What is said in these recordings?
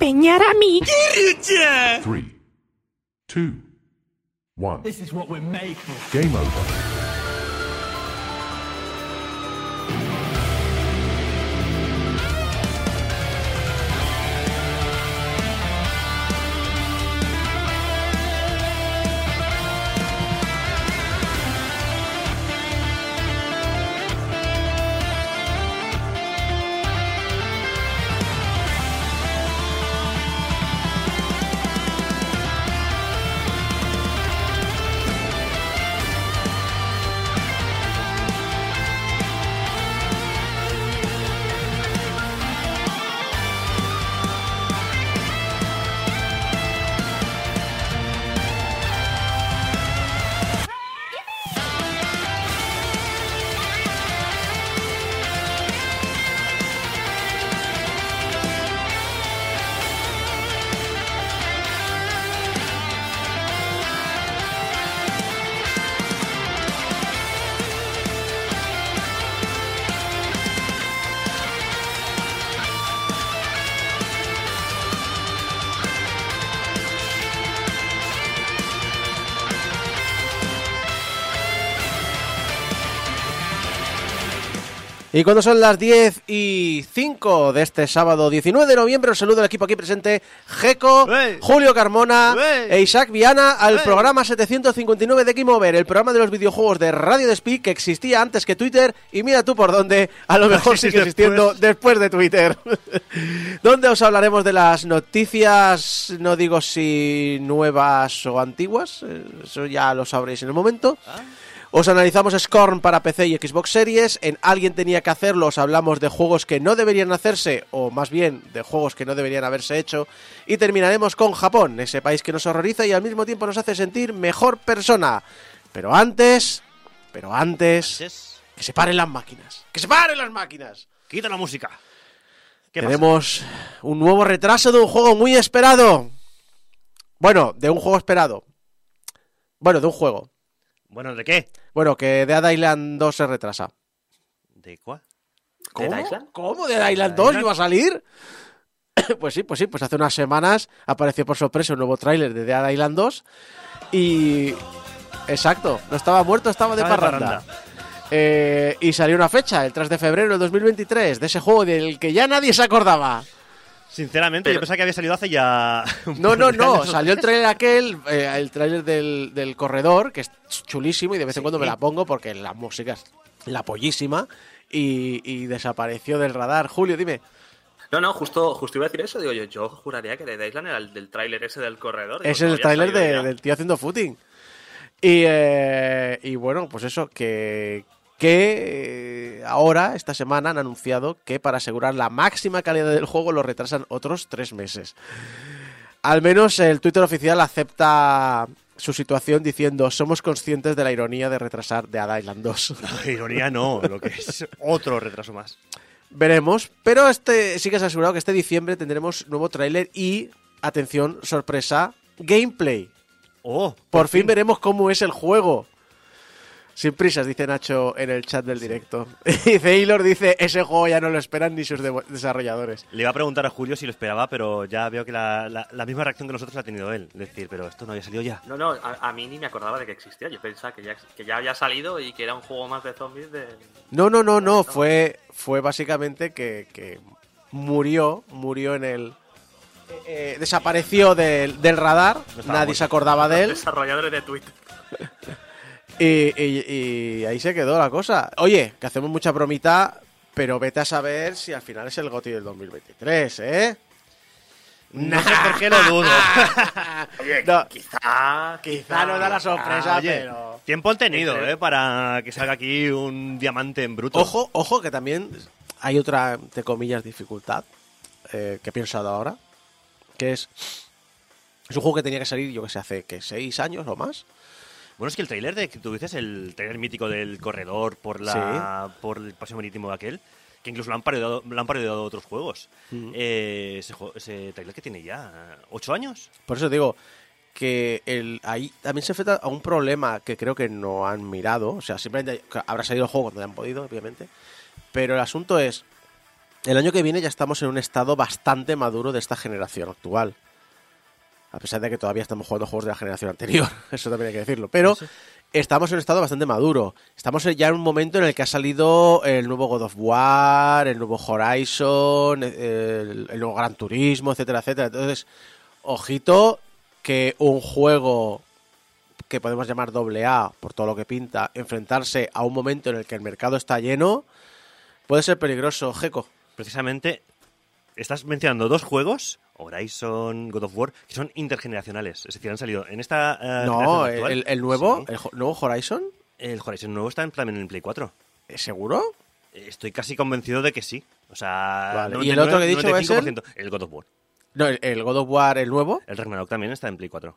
empeñar a mí. Three, two, one. This is what we're made for. Game over. Y cuando son las 10 y 5 de este sábado 19 de noviembre, os saludo al equipo aquí presente, Geco, Julio Carmona e Isaac Viana al programa 759 de Game Over, el programa de los videojuegos de Radio Despí que existía antes que Twitter. Y mira tú por dónde, a lo mejor sigue existiendo después. de Twitter, donde os hablaremos de las noticias, no digo si nuevas o antiguas, eh, eso ya lo sabréis en el momento. ¿Ah? Os analizamos Scorn para PC y Xbox Series. En Alguien tenía que hacerlo. Os hablamos de juegos que no deberían hacerse, o más bien de juegos que no deberían haberse hecho. Y terminaremos con Japón, ese país que nos horroriza y al mismo tiempo nos hace sentir mejor persona. Pero antes. Pero antes. Que se paren las máquinas. ¡Que se paren las máquinas! Quita la música. Tenemos un nuevo retraso de un juego muy esperado. Bueno, de un juego esperado. Bueno, de un juego. Bueno, ¿de qué? Bueno, que Dead Island 2 se retrasa. ¿De cuál? ¿Cómo? ¿De Island? ¿Cómo? ¿Dead Island 2 iba a salir? pues sí, pues sí, pues hace unas semanas apareció por sorpresa un nuevo tráiler de Dead Island 2 y... Exacto, no estaba muerto, estaba de parranda. Eh, y salió una fecha, el 3 de febrero del 2023, de ese juego del que ya nadie se acordaba. Sinceramente, yo pensaba que había salido hace ya. No, no, no. Salió el trailer aquel, eh, el trailer del, corredor, que es chulísimo y de vez en cuando me la pongo porque la música es la pollísima y, desapareció del radar. Julio, dime. No, no, justo, justo iba a decir eso. Digo yo, yo juraría que de Island era el del tráiler ese del corredor. es el tráiler del tío haciendo footing. Y, eh, y bueno, pues eso, que, que eh, ahora, esta semana, han anunciado que para asegurar la máxima calidad del juego lo retrasan otros tres meses. Al menos el Twitter oficial acepta su situación diciendo somos conscientes de la ironía de retrasar de Ada Island 2. ironía no, lo que es otro retraso más. Veremos, pero este sí que se ha asegurado que este diciembre tendremos nuevo tráiler y, atención, sorpresa, gameplay. Oh, por, fin veremos cómo es el juego. Sin prisas, dice Nacho en el chat del directo. Y Taylor dice, ese juego ya no lo esperan ni sus desarrolladores. Le iba a preguntar a Julio si lo esperaba, pero ya veo que la, misma reacción que nosotros la ha tenido él. Decir, pero esto no había salido ya. No, no, a, mí ni me acordaba de que existía. Yo pensaba que ya, que ya había salido y que era un juego más de zombies de... No, no, no, no. Fue, fue básicamente que, murió, murió en el... Eh, eh, desapareció del, radar, nadie se acordaba de él. Desarrolladores de Twitter. Y, ahí se quedó la cosa. Oye, que hacemos mucha bromita, pero vete a saber si al final es el GOTI del 2023, ¿eh? No sé por qué lo dudo. Oye, quizá, quizá nos da la sorpresa, pero... Tiempo han tenido, ¿eh? Para que salga aquí un diamante en bruto. Ojo, ojo, que también hay otra, entre comillas, dificultad eh, que he pensado ahora, que es... Es un juego que tenía que salir, yo que sé, hace que seis años o más. Bueno, es que el trailer de que tú dices, el trailer mítico del corredor por la por el paseo marítimo de aquel, que incluso lo han parodiado, lo han parodiado otros juegos. Eh, ese, ese trailer que tiene ya ocho años. Por eso digo que el, ahí también se enfrenta a un problema que creo que no han mirado. O sea, simplemente habrá salido el juego cuando hayan podido, obviamente. Pero el asunto es, el año que viene ya estamos en un estado bastante maduro de esta generación actual. A pesar de que todavía estamos jugando juegos de la generación anterior, eso también hay que decirlo. Pero estamos en un estado bastante maduro. Estamos ya en un momento en el que ha salido el nuevo God of War, el nuevo Horizon, el, el nuevo Gran Turismo, etcétera, etcétera. Entonces, ojito que un juego que podemos llamar doble A por todo lo que pinta, enfrentarse a un momento en el que el mercado está lleno, puede ser peligroso, Geco. Precisamente, estás mencionando dos juegos, Horizon, God of War, que son intergeneracionales. Es decir, han salido en esta. eh, no, actual. el, el nuevo, Sí. el nuevo Horizon, El Horizon nuevo está en, también en el Play 4. ¿es seguro? Estoy casi convencido de que sí. O sea, Vale, ¿y el otro que he dicho es el? 95%. el God of War. No, el, el God of War, el nuevo, El Ragnarok también está en Play 4.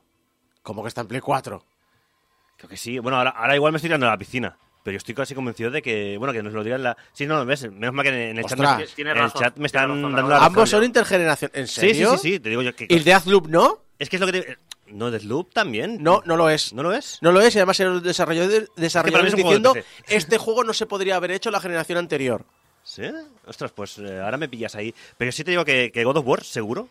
como que está en Play 4. Creo que sí. Bueno, ahora, ahora igual me estoy tirando a la piscina. Pero yo estoy casi convencido de que, bueno, que nos lo digan la... Sí, no, ves, menos mal que en el, chat Ostras. me, Tiene en el chat me están razón, dando la razón. Ambos son intergeneración. ¿En Sí, serio? sí, sí, sí, te digo yo que... ¿Y el Deathloop no? Es que es lo que te... ¿No Deathloop también? No, no lo es. ¿No lo es? No lo es, y además el desarrollador, desarrollador es un juego de diciendo PC. este juego no se podría haber hecho la generación anterior. ¿Sí? Ostras, pues eh, ahora me pillas ahí. Pero sí te digo que, que God of War, seguro.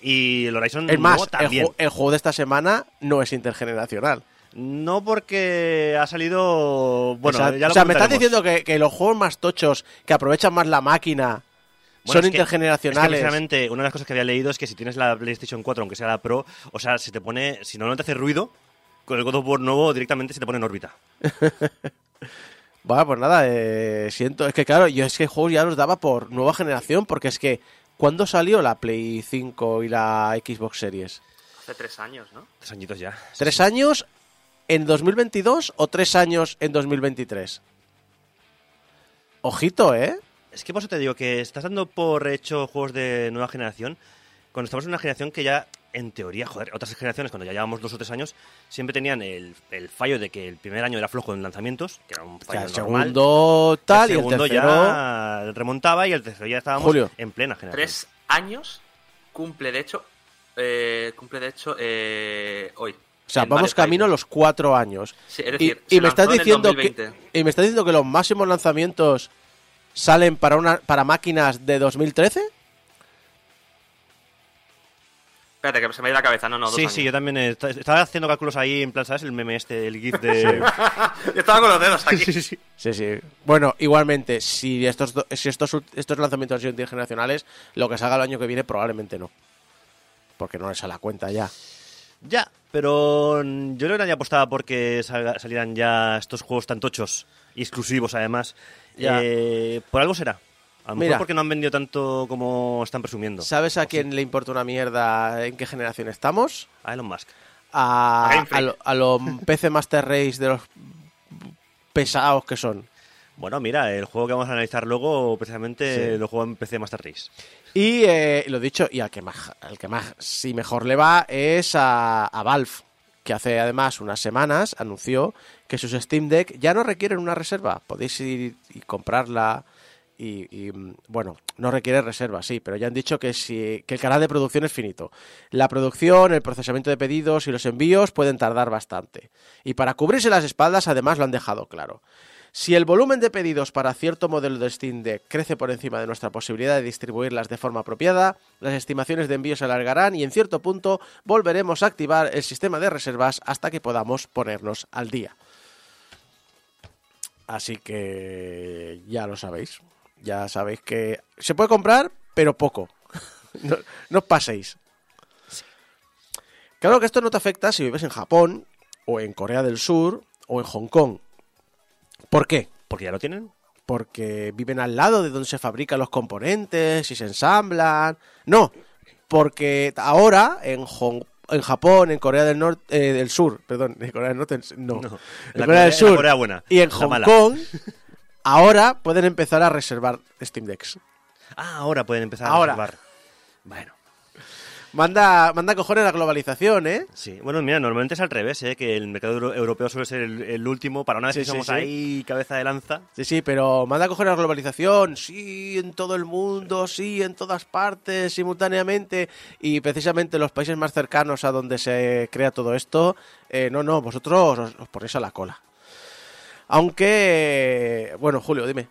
Y el Horizon Es más, el, también. ju- el juego de esta semana no es intergeneracional. No porque ha salido... Bueno, o sea, ya lo o sea, me estás diciendo que, que los juegos más tochos, que aprovechan más la máquina, Bueno, son es que- intergeneracionales. Es que precisamente una de las cosas que había leído es que si tienes la PlayStation 4, aunque sea la Pro, o sea, se te pone, si no, no te hace ruido, con el God of War nuevo directamente se te pone en órbita. Bueno, pues nada, eh, siento. Es que claro, yo es que juegos ya los daba por nueva generación, porque es que, ¿cuándo salió la Play 5 y la Xbox Series? Hace tres años, ¿no? Tres añitos ya. ¿Tres años en 2022 o tres años en 2023? Ojito, ¿eh? Es que por eso te digo que estás dando por hecho juegos de nueva generación, cuando estamos en una generación que ya, en teoría, joder, otras generaciones, cuando ya llevamos dos o tres años, siempre tenían el, el fallo de que el primer año era flojo en lanzamientos, que era un O sea, fallo el normal. segundo tal el y el segundo tercero... ya remontaba y el tercero ya estábamos Julio. en plena generación. Tres años cumple, de hecho, eh, cumple, de hecho, eh, hoy. O sea, en vamos camino a los cuatro años. Sí, es Y, decir, y me estás diciendo que 2020. y me estás diciendo que los máximos lanzamientos salen para una para máquinas de 2013? Espérate, que se me ha ido la cabeza. No, no, dos sí, años. sí, yo también est- estaba haciendo cálculos ahí, en plan, ¿sabes? El meme este, el GIF de... Yo estaba con los dedos aquí. sí, sí, sí. Sí, sí. Bueno, igualmente, si estos si estos ult- estos lanzamientos han sido intergeneracionales, lo que salga el año que viene probablemente no. Porque no les sale a cuenta ya. Ya, pero mm, yo creo que nadie apostaba porque salga- salieran ya estos juegos tan tochos y exclusivos además. Ya. Eh, por algo será. A lo Mira. mejor porque no han vendido tanto como están presumiendo. ¿Sabes a O sí. quién le importa una mierda en qué generación estamos? A Elon Musk. A, a los PC Master Race de los pesados que son. Bueno, mira, el juego que vamos a analizar luego precisamente Sí. lo juego en PC Master Race. Y eh, lo dicho, y al que más, al que más sí mejor le va es a, a Valve, que hace además unas semanas anunció que sus Steam Deck ya no requieren una reserva. Podéis ir y comprarla y, y, mm, bueno, no requiere reserva, sí, pero ya han dicho que, si, que el canal de producción es finito. La producción, el procesamiento de pedidos y los envíos pueden tardar bastante. Y para cubrirse las espaldas, además, lo han dejado claro. Si el volumen de pedidos para cierto modelo de Steam Deck crece por encima de nuestra posibilidad de distribuirlas de forma apropiada, las estimaciones de envío se alargarán y en cierto punto volveremos a activar el sistema de reservas hasta que podamos ponernos al día. Así que ya lo sabéis. Ya sabéis que se puede comprar, pero poco. no, no os paséis. Claro que esto no te afecta si vives en Japón, o en Corea del Sur, o en Hong Kong. ¿Por qué? Porque ya lo tienen. porque viven al lado de donde se fabrican los componentes y se ensamblan. No, porque ahora en Hong- en Japón, en Corea del Norte, del Sur, perdón, en Corea del Norte, no, No, en la Corea del Sur Corea buena, y en Hong mala. Kong, ahora pueden empezar a reservar Steam Decks. Ah, ahora pueden empezar Ahora. a reservar. Bueno, Manda, manda cojones la globalización, ¿eh? sí. Bueno, mira, normalmente es al revés, ¿eh? Que el mercado euro- europeo suele ser el, el último. Para una vez Sí, que sí, somos sí. ahí cabeza de lanza. Sí, sí, pero manda cojones la globalización, sí, en todo el mundo, sí, en todas partes, simultáneamente, y precisamente los países más cercanos a donde se crea todo esto, eh, no, no, vosotros os, os ponéis a la cola. Aunque, bueno, Julio, dime.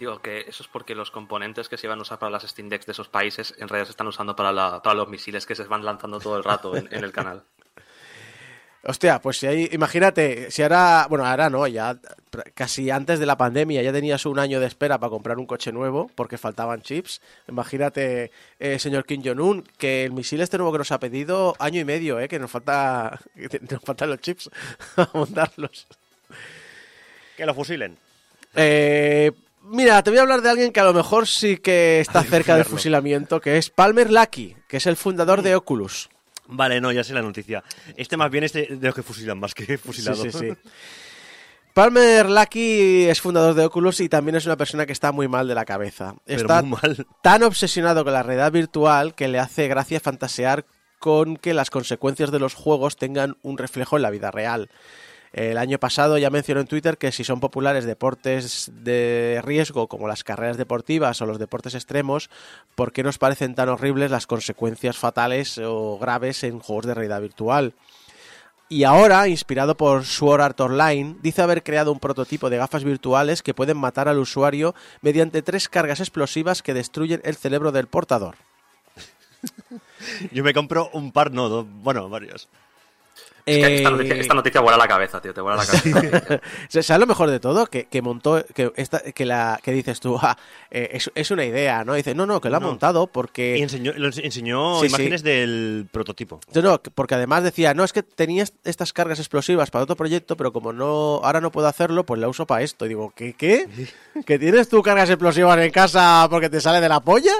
Digo que eso es porque los componentes que se iban a usar para las Steam Decks de esos países en realidad se están usando para, para los misiles que se van lanzando todo el rato en, el canal. Hostia, pues si hay, imagínate, si ahora, bueno, ahora no, ya casi antes de la pandemia ya tenías un año de espera para comprar un coche nuevo porque faltaban chips. Imagínate, eh, señor Kim Jong-un, que el misil este nuevo que nos ha pedido año y medio, eh, que nos falta, que nos faltan los chips a montarlos. Que lo fusilen. Eh, Mira, te voy a hablar de alguien que a lo mejor sí que está cerca del fusilamiento, que es Palmer Lucky, que es el fundador de Oculus. Vale, no, ya sé la noticia. Este más bien es de, los que fusilan más que fusilado. Sí, sí, sí. Palmer Lucky es fundador de Oculus y también es una persona que está muy mal de la cabeza. está mal. tan obsesionado con la realidad virtual que le hace gracia fantasear con que las consecuencias de los juegos tengan un reflejo en la vida real. El año pasado ya mencionó en Twitter que si son populares deportes de riesgo como las carreras deportivas o los deportes extremos, ¿por qué nos parecen tan horribles las consecuencias fatales o graves en juegos de realidad virtual? Y ahora, inspirado por Sword Art Online, dice haber creado un prototipo de gafas virtuales que pueden matar al usuario mediante tres cargas explosivas que destruyen el cerebro del portador. Yo me compro un par, no, dos, bueno, varios. Esta, noticia, vuela a la cabeza, tío, te vuela la cabeza. ¿Sabes lo mejor de todo? Que, montó, que, esta, que, la, que dices tú, ah, eh, es, una idea, ¿no? Dice, no, no, que lo ha montado porque... Y enseñó, enseñó imágenes del prototipo. No, no, porque además decía, no, es que tenías estas cargas explosivas para otro proyecto, pero como no ahora no puedo hacerlo, pues la uso para esto. Y digo, ¿qué? ¿Qué? ¿Que tienes tú cargas explosivas en casa porque te sale de la polla?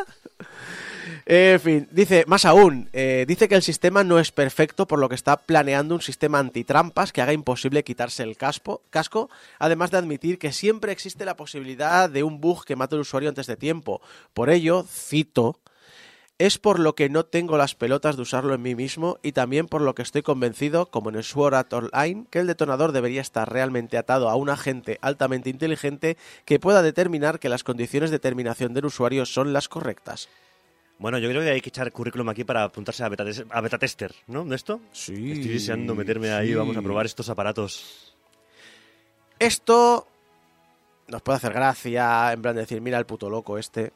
En fin, dice, más aún, eh, dice que el sistema no es perfecto, por lo que está planeando un sistema antitrampas que haga imposible quitarse el casco, además de admitir que siempre existe la posibilidad de un bug que mate al usuario antes de tiempo. Por ello, cito, es por lo que no tengo las pelotas de usarlo en mí mismo y también por lo que estoy convencido, como en el Sword Art Online, que el detonador debería estar realmente atado a un agente altamente inteligente que pueda determinar que las condiciones de terminación del usuario son las correctas. Bueno, yo creo que hay que echar currículum aquí para apuntarse a beta, a beta tester, ¿no? ¿De esto? Sí. Estoy deseando meterme ahí, vamos a probar estos aparatos. Esto nos puede hacer gracia, en plan de decir, mira el puto loco este.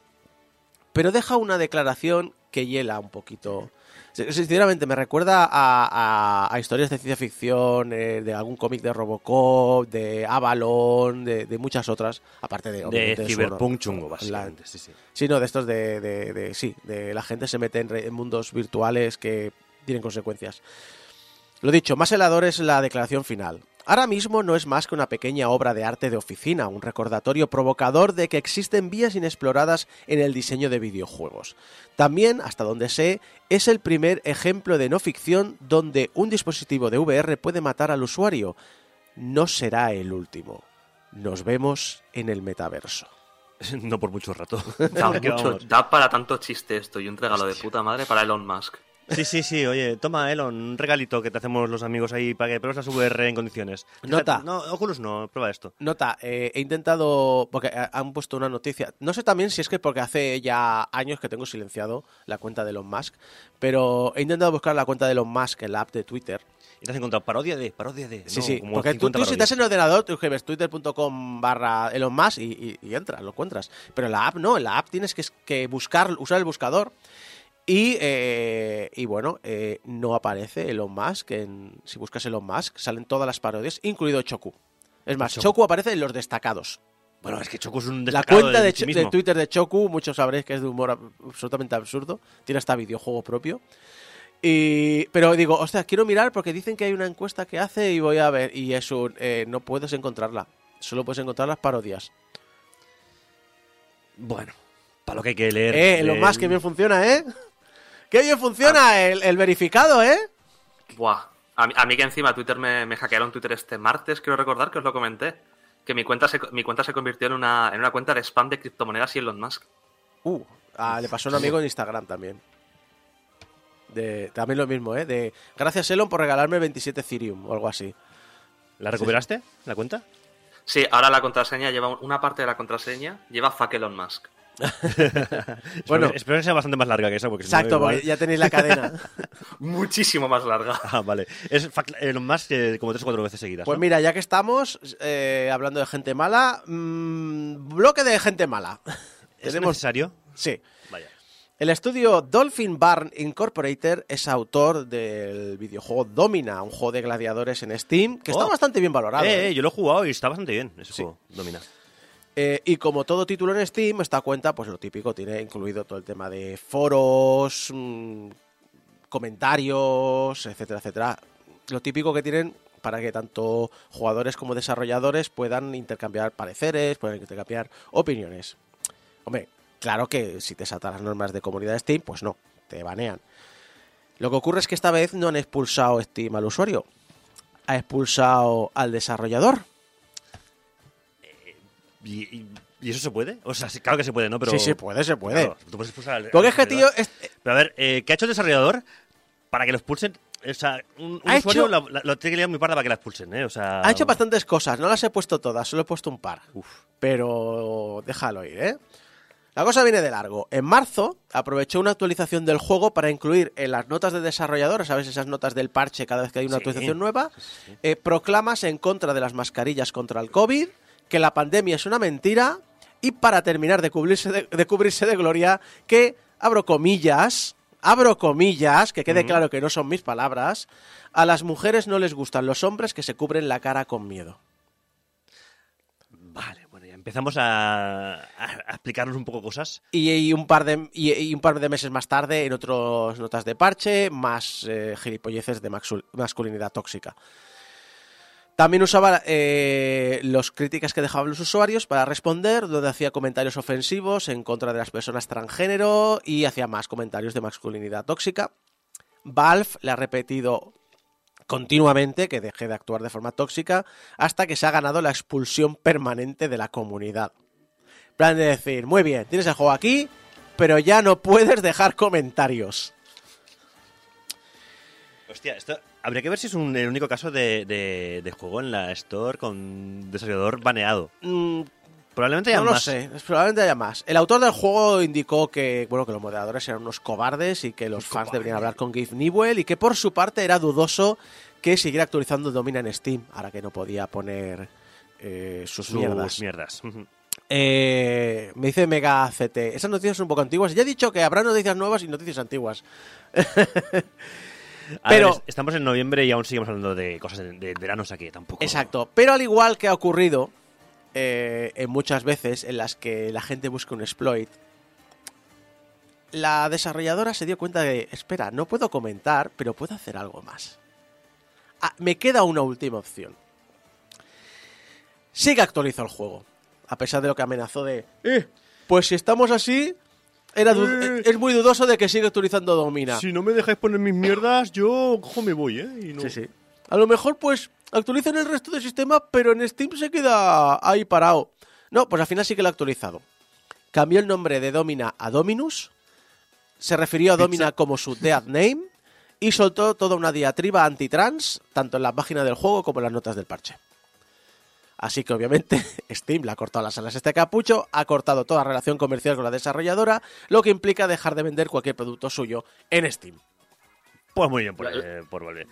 Pero deja una declaración que hiela un poquito Sinceramente, me recuerda a, historias de ciencia ficción, eh, de algún cómic de Robocop, de Avalon, de, muchas otras, aparte de... De Cyberpunk chungo, básicamente, sí, sí. Sí, no, de estos de, de, Sí, de la gente se mete en, mundos virtuales que tienen consecuencias. Lo dicho, más helador es la declaración final. Ahora mismo no es más que una pequeña obra de arte de oficina, un recordatorio provocador de que existen vías inexploradas en el diseño de videojuegos. También, hasta donde sé, es el primer ejemplo de no ficción donde un dispositivo de VR puede matar al usuario. No será el último. Nos vemos en el metaverso. No por mucho rato. Da, para tanto chiste esto y un regalo de puta madre para Elon Musk. Sí, sí, sí. Oye, toma, Elon, un regalito que te hacemos los amigos ahí para que pruebes la VR en condiciones. Nota. No, Oculus no, prueba esto. Nota, eh, he intentado, porque han puesto una noticia, no sé también si es que porque hace ya años que tengo silenciado la cuenta de Elon Musk, pero he intentado buscar la cuenta de Elon Musk en la app de Twitter. Y te has encontrado parodia de, parodia de. Sí, sí, porque tú, si estás en el ordenador, tú escribes twitter.com barra Elon Musk y, entras, lo encuentras. Pero en la app no, en la app tienes que, que buscar, usar el buscador y, eh, y bueno, eh, no aparece Elon Musk. En, si buscas Elon Musk, salen todas las parodias, incluido Choku. Es más, Choku, aparece en los destacados. Bueno, es que Choku es un destacado. La cuenta de, Twitter de Choku, muchos sabréis que es de humor absolutamente absurdo. Tiene hasta videojuego propio. Y, pero digo, ostras, quiero mirar porque dicen que hay una encuesta que hace y voy a ver. Y eso, eh, no puedes encontrarla. Solo puedes encontrar las parodias. Bueno, para lo que hay que leer. Eh, Elon Musk que bien funciona, ¿eh? Qué bien funciona ah. el, verificado, ¿eh? Buah. A mí, que encima Twitter me, me, hackearon Twitter este martes, quiero recordar que os lo comenté. Que mi cuenta se, mi cuenta se convirtió en una, en una cuenta de spam de criptomonedas y Elon Musk. Uh, ah, le pasó a un amigo en Instagram también. De, también lo mismo, ¿eh? De, gracias Elon por regalarme 27 Ethereum o algo así. ¿La recuperaste, la cuenta? Sí, ahora la contraseña lleva una parte de la contraseña lleva fuck Elon Musk. bueno, espero que sea bastante más larga que eso. Porque exacto, porque ya tenéis la cadena. Muchísimo más larga. Ah, vale. Es eh, más que como tres o cuatro veces seguidas. Pues mira, ya que estamos eh, hablando de gente mala, mmm, bloque de gente mala. ¿Es necesario? Sí. Vaya. El estudio Dolphin Barn Incorporated es autor del videojuego Domina, un juego de gladiadores en Steam que está oh. bastante bien valorado. Eh, yo lo he jugado y está bastante bien ese juego, Domina. Eh, y como todo título en Steam, esta cuenta, pues lo típico, tiene incluido todo el tema de foros, mm, comentarios, etcétera, etcétera. Lo típico que tienen para que tanto jugadores como desarrolladores puedan intercambiar pareceres, puedan intercambiar opiniones. Hombre, claro que si te saltan las normas de comunidad de Steam, pues no, te banean. Lo que ocurre es que esta vez no han expulsado Steam al usuario, ha expulsado al desarrollador ¿Y, eso se puede? O sea, claro que se puede, ¿no? Pero, sí, se puede, se puede. tú puedes expulsar Porque es que, tío... Pero a ver, eh, ¿qué ha hecho el desarrollador para que lo expulsen? O sea, un, usuario lo, tiene que liar muy parda para que la expulsen, ¿eh? O sea... Ha hecho bastantes cosas, no las he puesto todas, solo he puesto un par. Uf. Pero déjalo ir, ¿eh? La cosa viene de largo. En marzo aprovechó una actualización del juego para incluir en las notas de desarrollador, ¿sabes? Esas notas del parche cada vez que hay una actualización nueva, eh, proclamas en contra de las mascarillas contra el COVID, que la pandemia es una mentira y para terminar de cubrirse de, cubrirse de gloria que, abro comillas, abro comillas, que quede claro que no son mis palabras, a las mujeres no les gustan los hombres que se cubren la cara con miedo. Vale, bueno, ya empezamos a, explicarnos un poco cosas. Y, un par de, y, un par de meses más tarde, en otras notas de parche, más eh, gilipolleces de masculinidad tóxica. También usaba eh, las críticas que dejaban los usuarios para responder, donde hacía comentarios ofensivos en contra de las personas transgénero y hacía más comentarios de masculinidad tóxica. Valve le ha repetido continuamente que deje de actuar de forma tóxica hasta que se ha ganado la expulsión permanente de la comunidad. Plan de decir, muy bien, tienes el juego aquí, pero ya no puedes dejar comentarios. Hostia, esto habría que ver si es un, el único caso de, juego en la Store con desarrollador baneado. Mm, probablemente haya más. No lo sé, probablemente haya más. El autor del juego indicó que, bueno, que los moderadores eran unos cobardes y que los fans deberían hablar con Gabe Newell y que por su parte era dudoso que siguiera actualizando Domina en Steam, ahora que no podía poner eh, sus, mierdas. mierdas. Eh, me dice Mega CT, esas noticias son un poco antiguas. Ya he dicho que habrá noticias nuevas y noticias antiguas. pero estamos en noviembre y aún seguimos hablando de cosas de, veranos aquí, tampoco. Exacto, pero al igual que ha ocurrido eh, en muchas veces en las que la gente busca un exploit, la desarrolladora se dio cuenta de, espera, no puedo comentar, pero puedo hacer algo más. Ah, me queda una última opción. Sí que actualizó el juego, a pesar de lo que amenazó de, eh, pues si estamos así, eh. es muy dudoso de que siga utilizando Domina. Si no me dejáis poner mis mierdas, yo cojo me voy, ¿eh? Sí, sí. A lo mejor, pues, actualizan el resto del sistema, pero en Steam se queda ahí parado. No, pues al final sí que lo ha actualizado. Cambió el nombre de Domina a Dominus, se refirió a Domina como su dead name y soltó toda una diatriba anti-trans, tanto en la página del juego como en las notas del parche. Así que obviamente Steam le ha cortado las alas a este capucho, ha cortado toda relación comercial con la desarrolladora, lo que implica dejar de vender cualquier producto suyo en Steam. Pues muy bien por, eh, volver.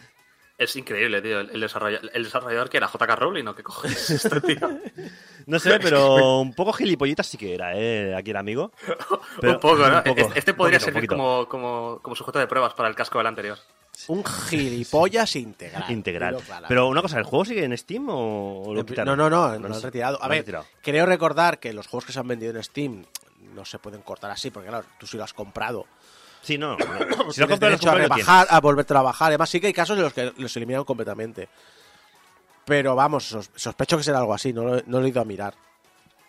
Es increíble, tío. El, desarrollador, que era JK Rowling o qué cojones este tío. no sé, pero un poco gilipollitas sí que era, ¿eh? Aquí el amigo. un poco, ¿no? Este, este podría servir como, como, como sujeto de pruebas para el casco del anterior. Un gilipollas integral. Integral. Pero una cosa, ¿el juego sigue en Steam o lo quitaron? No, no, no, no, lo han retirado. A ver, creo recordar que los juegos que se han vendido en Steam no se pueden cortar así, porque claro, tú sí lo has comprado. Sí, no. si lo has comprado, a rebajar, a volver a trabajar. Además, sí que hay casos en los que los eliminaron completamente. Pero vamos, sospecho que será algo así, no, no lo he ido a mirar.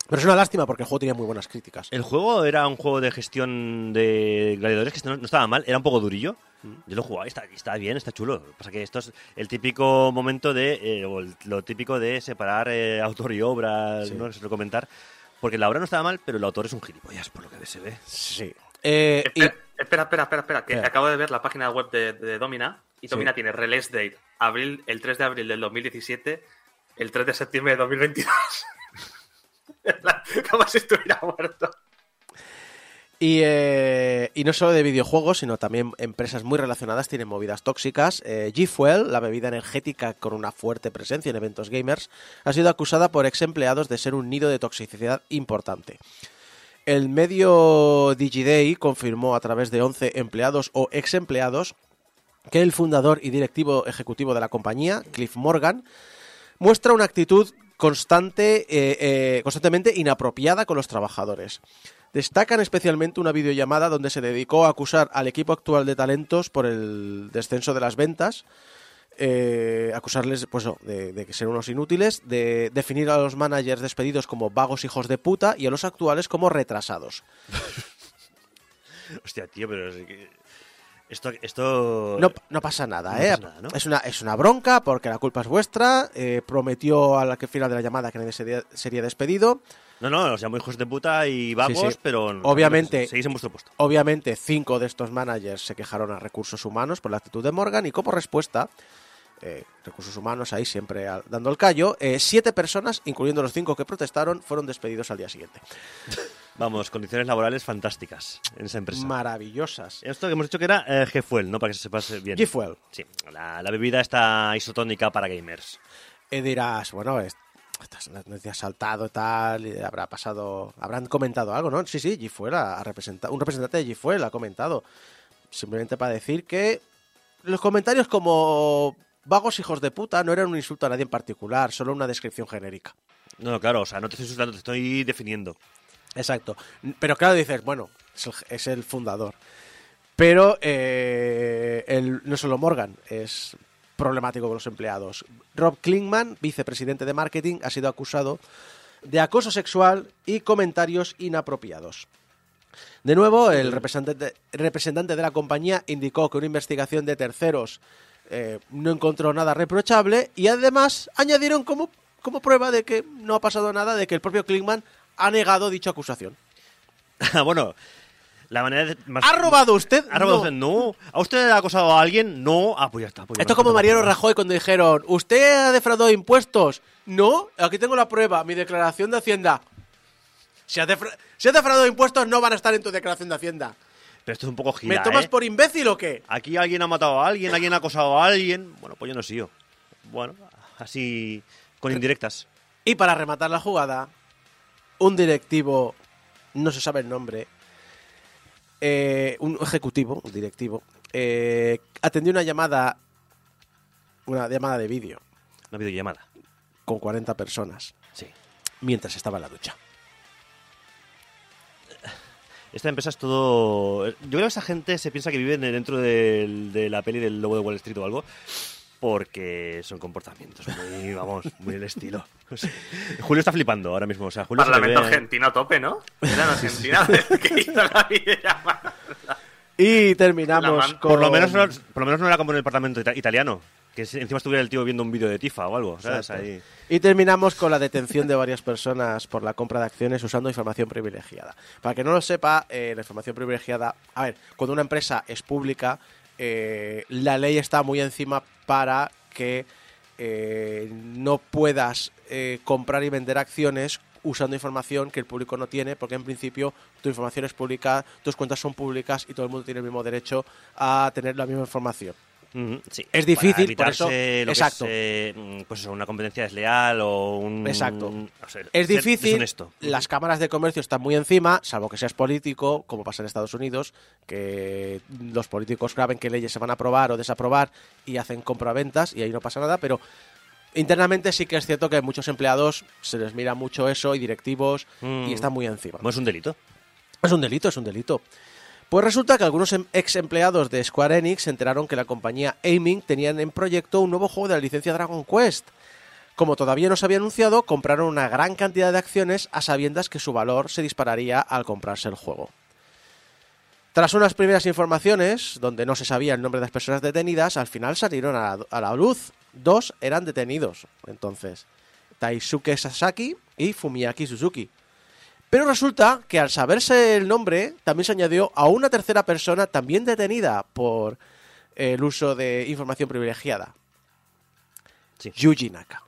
Pero es una lástima porque el juego tenía muy buenas críticas. El juego era un juego de gestión de gladiadores que no, estaba mal, era un poco durillo. Mm. Yo lo jugaba, está, está bien, está chulo. Lo que pasa que esto es el típico momento de, eh, o lo típico de separar eh, autor y obra, no sé comentar. Porque la obra no estaba mal, pero el autor es un gilipollas, por lo que se ve. Sí. Eh, espera, espera, espera, espera, que acabo de ver la página web de, Domina y Domina tiene release date abril, el 3 de abril del 2017, el 3 de septiembre de 2022. Como si estuviera muerto. Y, eh, y, no solo de videojuegos, sino también empresas muy relacionadas tienen movidas tóxicas. Eh, G-Fuel, la bebida energética con una fuerte presencia en eventos gamers, ha sido acusada por ex empleados de ser un nido de toxicidad importante. El medio DigiDay confirmó a través de 11 empleados o ex empleados que el fundador y directivo ejecutivo de la compañía, Cliff Morgan, muestra una actitud constante, eh, constantemente inapropiada con los trabajadores. Destacan especialmente una videollamada donde se dedicó a acusar al equipo actual de talentos por el descenso de las ventas, eh, acusarles pues, de, de ser unos inútiles, de definir a los managers despedidos como vagos hijos de puta y a los actuales como retrasados. Hostia, tío, pero es que esto, esto... No, no, pasa nada, ¿eh? Pasa nada, ¿no? es, una, es una bronca porque la culpa es vuestra. Eh, prometió al final de la llamada que nadie sería, sería despedido. No, no, os llamo hijos de puta y sí, sí. pero obviamente, seguís en vuestro puesto. Obviamente, cinco de estos managers se quejaron a recursos humanos por la actitud de Morgan y como respuesta, eh, recursos humanos ahí siempre dando el callo, eh, siete personas, incluyendo los cinco que protestaron, fueron despedidos al día siguiente. Vamos, condiciones laborales fantásticas en esa empresa. Maravillosas. Esto que hemos dicho que era eh, G-Fuel, ¿no? Para que se pase bien. G-Fuel. Sí, la, la, bebida está isotónica para gamers. Y dirás, bueno, es, te ha saltado y tal, y habrá pasado, habrán comentado algo, ¿no? Sí, sí, G-Fuel ha, ha representado, un representante de G-Fuel ha comentado. Simplemente para decir que los comentarios como vagos hijos de puta no eran un insulto a nadie en particular, solo una descripción genérica. No, claro, o sea, no te estoy insultando, te estoy definiendo. Exacto. Pero claro, dices, bueno, es el, es el fundador. Pero eh, el, no solo Morgan es problemático con los empleados. Rob Klingman, vicepresidente de marketing, ha sido acusado de acoso sexual y comentarios inapropiados. De nuevo, el representante, representante de la compañía indicó que una investigación de terceros eh, no encontró nada reprochable y además añadieron como, como prueba de que no ha pasado nada, de que el propio Klingman ha negado dicha acusación. bueno, la manera de, más, ¿Ha robado usted? ¿Ha robado no. usted? No. ¿Ha usted acosado a alguien? No. Ah, pues ya está. Pues ya Esto es como Mariano Rajoy cuando dijeron, ¿usted ha defraudado impuestos? No, aquí tengo la prueba, mi declaración de Hacienda. Si has, defra si has defraudado impuestos no van a estar en tu declaración de Hacienda. Pero esto es un poco gira, ¿Me tomas ¿eh? por imbécil o qué? Aquí alguien ha matado a alguien, alguien ha acosado a alguien. Bueno, pues yo no sé yo. Bueno, así con indirectas. Y para rematar la jugada, un directivo, no se sabe el nombre, eh, un ejecutivo, un directivo, eh, atendió una llamada, una llamada de vídeo. Una videollamada. Con 40 personas. Sí. Mientras estaba en la ducha. Esta empresa es todo... Yo creo que esa gente se piensa que viven dentro de, de la peli del Lobo de Wall Street o algo porque son comportamientos muy, vamos, muy el estilo. O sea, Julio está flipando ahora mismo. O sea, Julio Parlamento ve... argentino a tope, ¿no? Era Argentina que hizo la videollamada. Y terminamos con... Por lo, menos, no, por lo menos no era como en el Parlamento ita italiano, que encima estuviera el tío viendo un vídeo de Tifa o algo, ¿sabes? Ahí. Y terminamos con la detención de varias personas por la compra de acciones usando información privilegiada. Para que no lo sepa, eh, la información privilegiada... A ver, cuando una empresa es pública, eh, la ley está muy encima para que eh, no puedas eh, comprar y vender acciones usando información que el público no tiene, porque en principio tu información es pública, tus cuentas son públicas y todo el mundo tiene el mismo derecho a tener la misma información. Mm sí. Es difícil, Para por eso, lo exacto. Que es, eh, pues eso, una competencia desleal o un... Exacto. O sea, es difícil, deshonesto. las cámaras de comercio están muy encima, salvo que seas político, como pasa en Estados Unidos, que los políticos graben qué leyes se van a aprobar o desaprobar y hacen compraventas y ahí no pasa nada, pero internamente sí que es cierto que a muchos empleados se les mira mucho eso y directivos Mm. y están muy encima. No es un delito. Es un delito, es un delito. Pues resulta que algunos em- ex empleados de Square Enix se enteraron que la compañía Aiming tenían en proyecto un nuevo juego de la licencia Dragon Quest. Como todavía no se había anunciado, compraron una gran cantidad de acciones a sabiendas que su valor se dispararía al comprarse el juego. Tras unas primeras informaciones, donde no se sabía el nombre de las personas detenidas, al final salieron a la, a la luz. Dos eran detenidos, entonces. Taisuke Sasaki y Fumiaki Suzuki. Pero resulta que al saberse el nombre, también se añadió a una tercera persona también detenida por el uso de información privilegiada. Sí. Yuji Naka.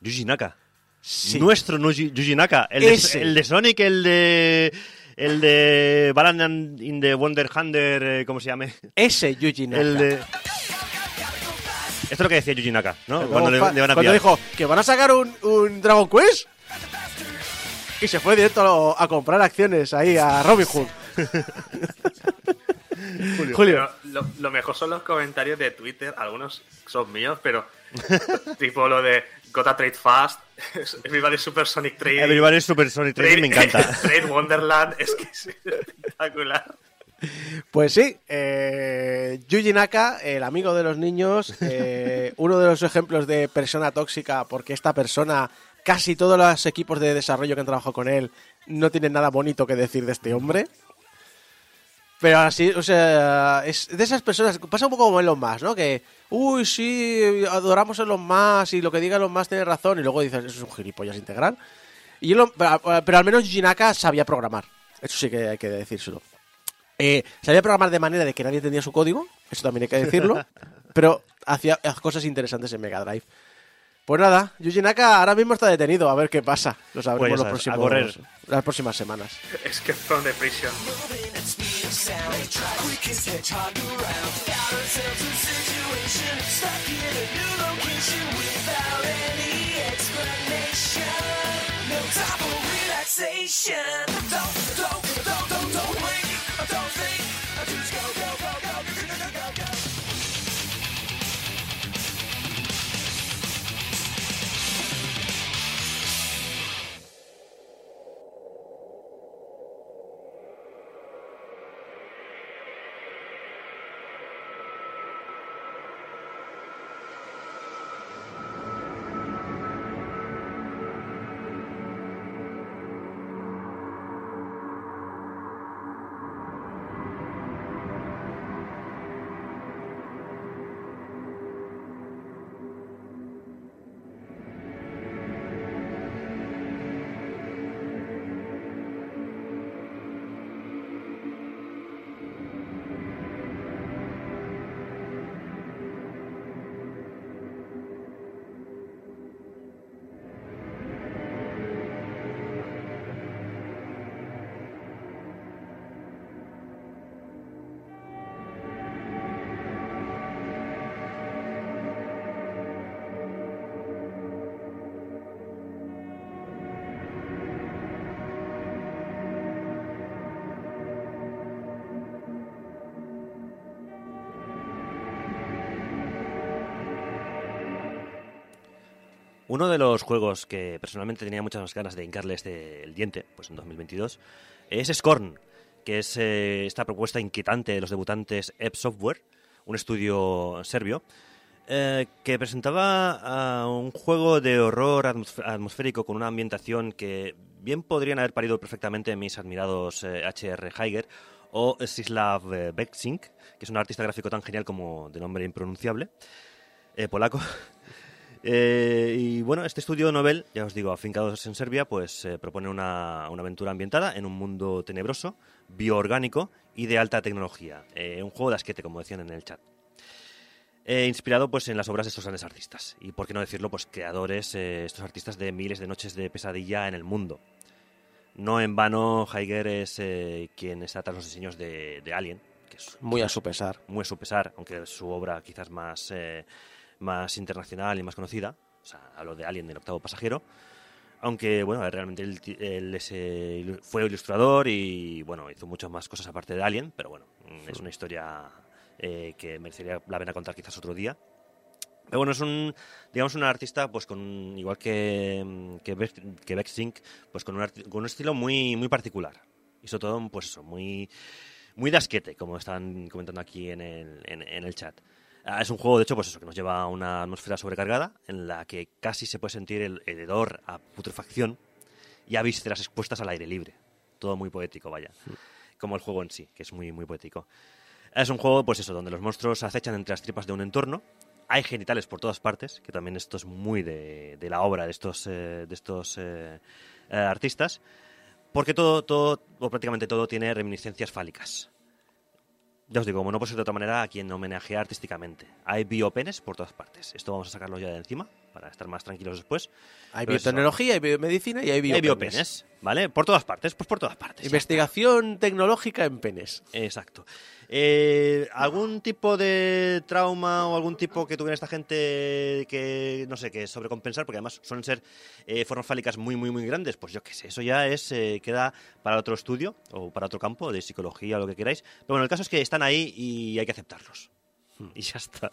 Yuji Naka. Sí. Nuestro no Yuji Naka. El de, Ese. el de Sonic, el de... El de Balan in the Wonder Hunter, eh, ¿cómo se llame? Ese Yuji Naka. El de... Esto es lo que decía Yuji Naka, ¿no? Cuando, le, le van a Cuando dijo que van a sacar un, un Dragon Quest. Y se fue directo a, a comprar acciones ahí a Robin Hood. Julio. Pero lo, lo mejor son los comentarios de Twitter, algunos son míos, pero tipo lo de Gotta Trade Fast, Everybody Super Sonic Trade, Everybody Super Sonic 3 me encanta. Trade Wonderland, es que es espectacular. Pues sí, eh, Yuji Naka, el amigo de los niños, eh, uno de los ejemplos de persona tóxica, porque esta persona, casi todos los equipos de desarrollo que han trabajado con él, no tienen nada bonito que decir de este hombre. Pero así, o sea, es de esas personas, pasa un poco como Elon Musk, ¿no? Que, uy, sí, adoramos a Elon Musk y lo que diga Elon Musk tiene razón, y luego dices, eso es un gilipollas integral. Y pero, pero al menos Yuji Naka sabía programar, eso sí que hay que decírselo. Eh, sabía programar de manera de que nadie entendía su código, eso también hay que decirlo, pero hacía cosas interesantes en Mega Drive. Pues nada, Yuji Naka ahora mismo está detenido, a ver qué pasa. Lo sabremos Pues los sabes, a próximos, correr. las próximas semanas. Escape from the Prison. Uno de los juegos que personalmente tenía muchas ganas de hincarle este, el diente, pues en 2022, es Scorn, que es eh, esta propuesta inquietante de los debutantes Ep Software, un estudio serbio, eh, que presentaba ah, un juego de horror atmosf- atmosférico con una ambientación que bien podrían haber parido perfectamente mis admirados eh, H.R. Heiger o Sislav eh, Beksink, que es un artista gráfico tan genial como de nombre impronunciable, eh, polaco. Eh, y bueno, este estudio novel, ya os digo, afincados en Serbia, pues eh, propone una, una aventura ambientada en un mundo tenebroso, bioorgánico y de alta tecnología. Eh, un juego de asquete, como decían en el chat. Inspirado pues en las obras de estos grandes artistas. Y por qué no decirlo, pues creadores, estos artistas de miles de noches de pesadilla en el mundo. No en vano, Heiger es quien está tras los diseños de, de Alien, que es Muy a su pesar. muy a su pesar, aunque su obra quizás más, más internacional y más conocida. O sea, hablo de Alien del octavo pasajero. Aunque, bueno, realmente él, él eh, fue ilustrador y, bueno, hizo muchas más cosas aparte de Alien, pero bueno, mm, es una historia eh, que merecería la pena contar quizás otro día. Pero bueno, es un, digamos, un artista, pues con, igual que, mm, que, Beck- que pues con un, con un estilo muy, muy particular. Y sobre todo, pues eso, muy, muy de asquete, como están comentando aquí en el, en, en el chat. Ah, es un juego, de hecho, pues eso, que nos lleva a una atmósfera sobrecargada, en la que casi se puede sentir el, hedor a putrefacción y a vísceras expuestas al aire libre. Todo muy poético, vaya. Como el juego en sí, que es muy, muy poético. Es un juego, pues eso, donde los monstruos acechan entre las tripas de un entorno. Hay genitales por todas partes, que también esto es muy de, de la obra de estos, eh, de estos eh, eh, artistas. Porque todo, todo, o prácticamente todo, tiene reminiscencias fálicas. Ya os digo, como no puede ser de otra manera, a quien homenajea artísticamente. Hay biopenes por todas partes. Esto vamos a sacarlo ya de encima para estar más tranquilos después. Hay biotecnología, hay biomedicina y hay biopenes. Hay biopenes, ¿vale? Por todas partes, pues por todas partes. Investigación tecnológica en penes. Exacto. Eh, ¿Algún tipo de trauma o algún tipo que tuviera esta gente que, no sé, que sobrecompensar? Porque además suelen ser eh, formas fálicas muy, muy, muy grandes. Pues yo qué sé, eso ya es eh, queda para otro estudio o para otro campo de psicología o lo que queráis. Pero bueno, el caso es que están ahí y hay que aceptarlos. Y ya está.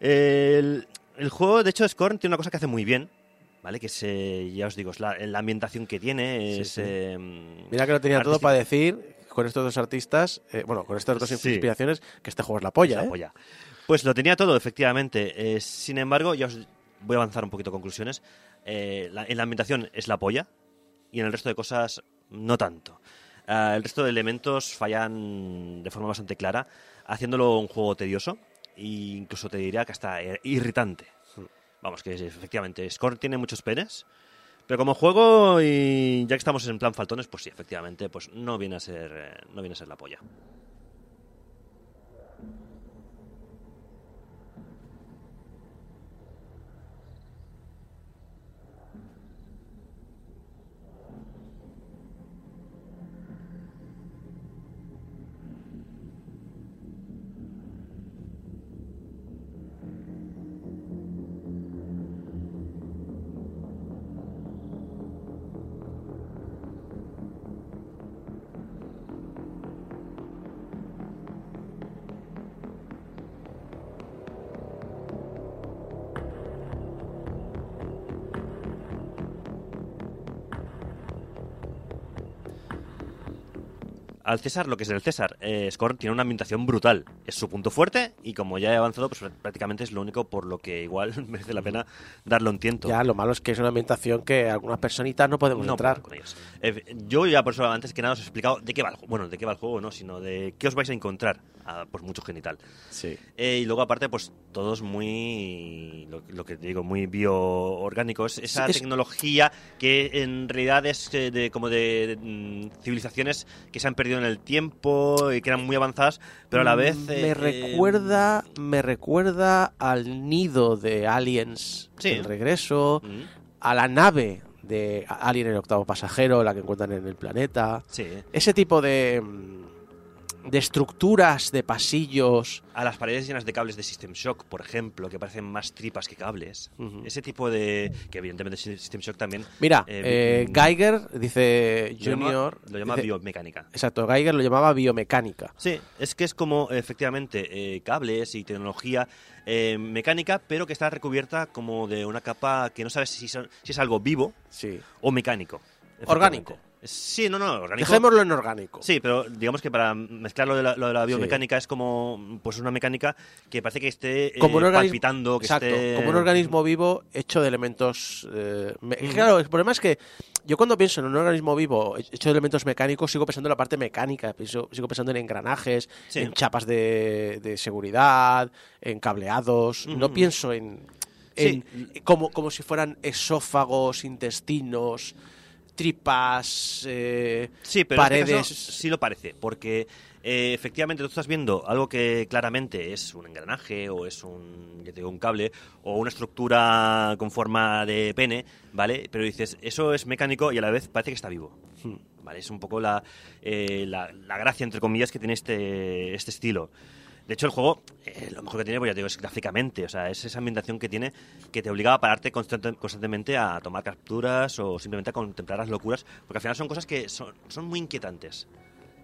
el, juego, de hecho, Scorn tiene una cosa que hace muy bien, ¿vale? Que es, ya os digo, es la, ambientación que tiene. Es, em, Mira que lo tenía todo para decir con estos dos artistas, eh, bueno, con estas dos inspiraciones, que este juego es la polla, la ¿eh? polla. Pues lo tenía todo, efectivamente. Eh, sin embargo, ya os voy a avanzar un poquito conclusiones. en la ambientación es la polla y en el resto de cosas no tanto. el resto de elementos fallan de forma bastante clara, haciéndolo un juego tedioso e incluso te diría que hasta irritante. Hmm. Vamos, que efectivamente, Score tiene muchos penes, pero como juego, y ya que estamos en plan faltones, pues sí, efectivamente, pues no viene a ser, eh, no viene a ser la polla. Al César lo que es del César. Eh, Scorn tiene una ambientación brutal. Es su punto fuerte y como ya he avanzado, pues prácticamente es lo único por lo que igual merece la pena darlo un tiento. Ya, lo malo es que es una ambientación que algunas personitas no podemos entrar. con ellos. Eh, yo ya por eso antes que nada os he explicado de qué va el juego. Bueno, de qué va el juego, no, sino de qué os vais a encontrar. A pues mucho genital. Sí. Eh, y luego aparte, pues todos muy, lo, que te digo, muy bioorgánicos. Esa tecnología que en realidad es de, como de mm, civilizaciones que se han perdido en el tiempo y que eran muy avanzadas, pero a la vez... Mm, me eh, recuerda me recuerda al nido de Aliens El regreso, mm. a la nave de Alien el octavo pasajero, la que encuentran en el planeta. Ese tipo de de estructuras, de pasillos. A las paredes llenas de cables de System Shock, por ejemplo, que parecen más tripas que cables. Ese tipo de. que evidentemente System Shock también. Mira, eh, eh, Geiger dice Junior. Lo llama, biomecánica. Exacto, Geiger lo llamaba biomecánica. Sí, es que es como efectivamente eh, cables y tecnología mecánica, pero que está recubierta como de una capa que no sabes si, si es algo vivo sí. o mecánico. Orgánico. Sí, no, no, orgánico. Dejémoslo en orgánico. Sí, pero digamos que para mezclar lo de la, biomecánica es como pues una mecánica que parece que esté eh, como palpitando, que exacto, como un organismo vivo hecho de elementos... Eh, claro, el problema es que yo cuando pienso en un organismo vivo hecho de elementos mecánicos sigo pensando en la parte mecánica, sigo pensando en engranajes, en chapas de, seguridad, en cableados, no pienso en... como, como si fueran esófagos, intestinos tripas, eh, sí, pero este paredes. sí lo parece, porque eh, efectivamente tú estás viendo algo que claramente es un engranaje o es un, ya digo, un cable o una estructura con forma de pene, ¿vale? Pero dices, eso es mecánico y a la vez parece que está vivo. Hmm. ¿Vale? Es un poco la, eh, la, la, gracia, entre comillas, que tiene este, este estilo. De hecho, el juego, eh, lo mejor que tiene, pues ya te digo, es gráficamente. O sea, es esa ambientación que tiene que te obliga a pararte constantemente a tomar capturas o simplemente a contemplar las locuras, porque al final son cosas que son, son muy inquietantes.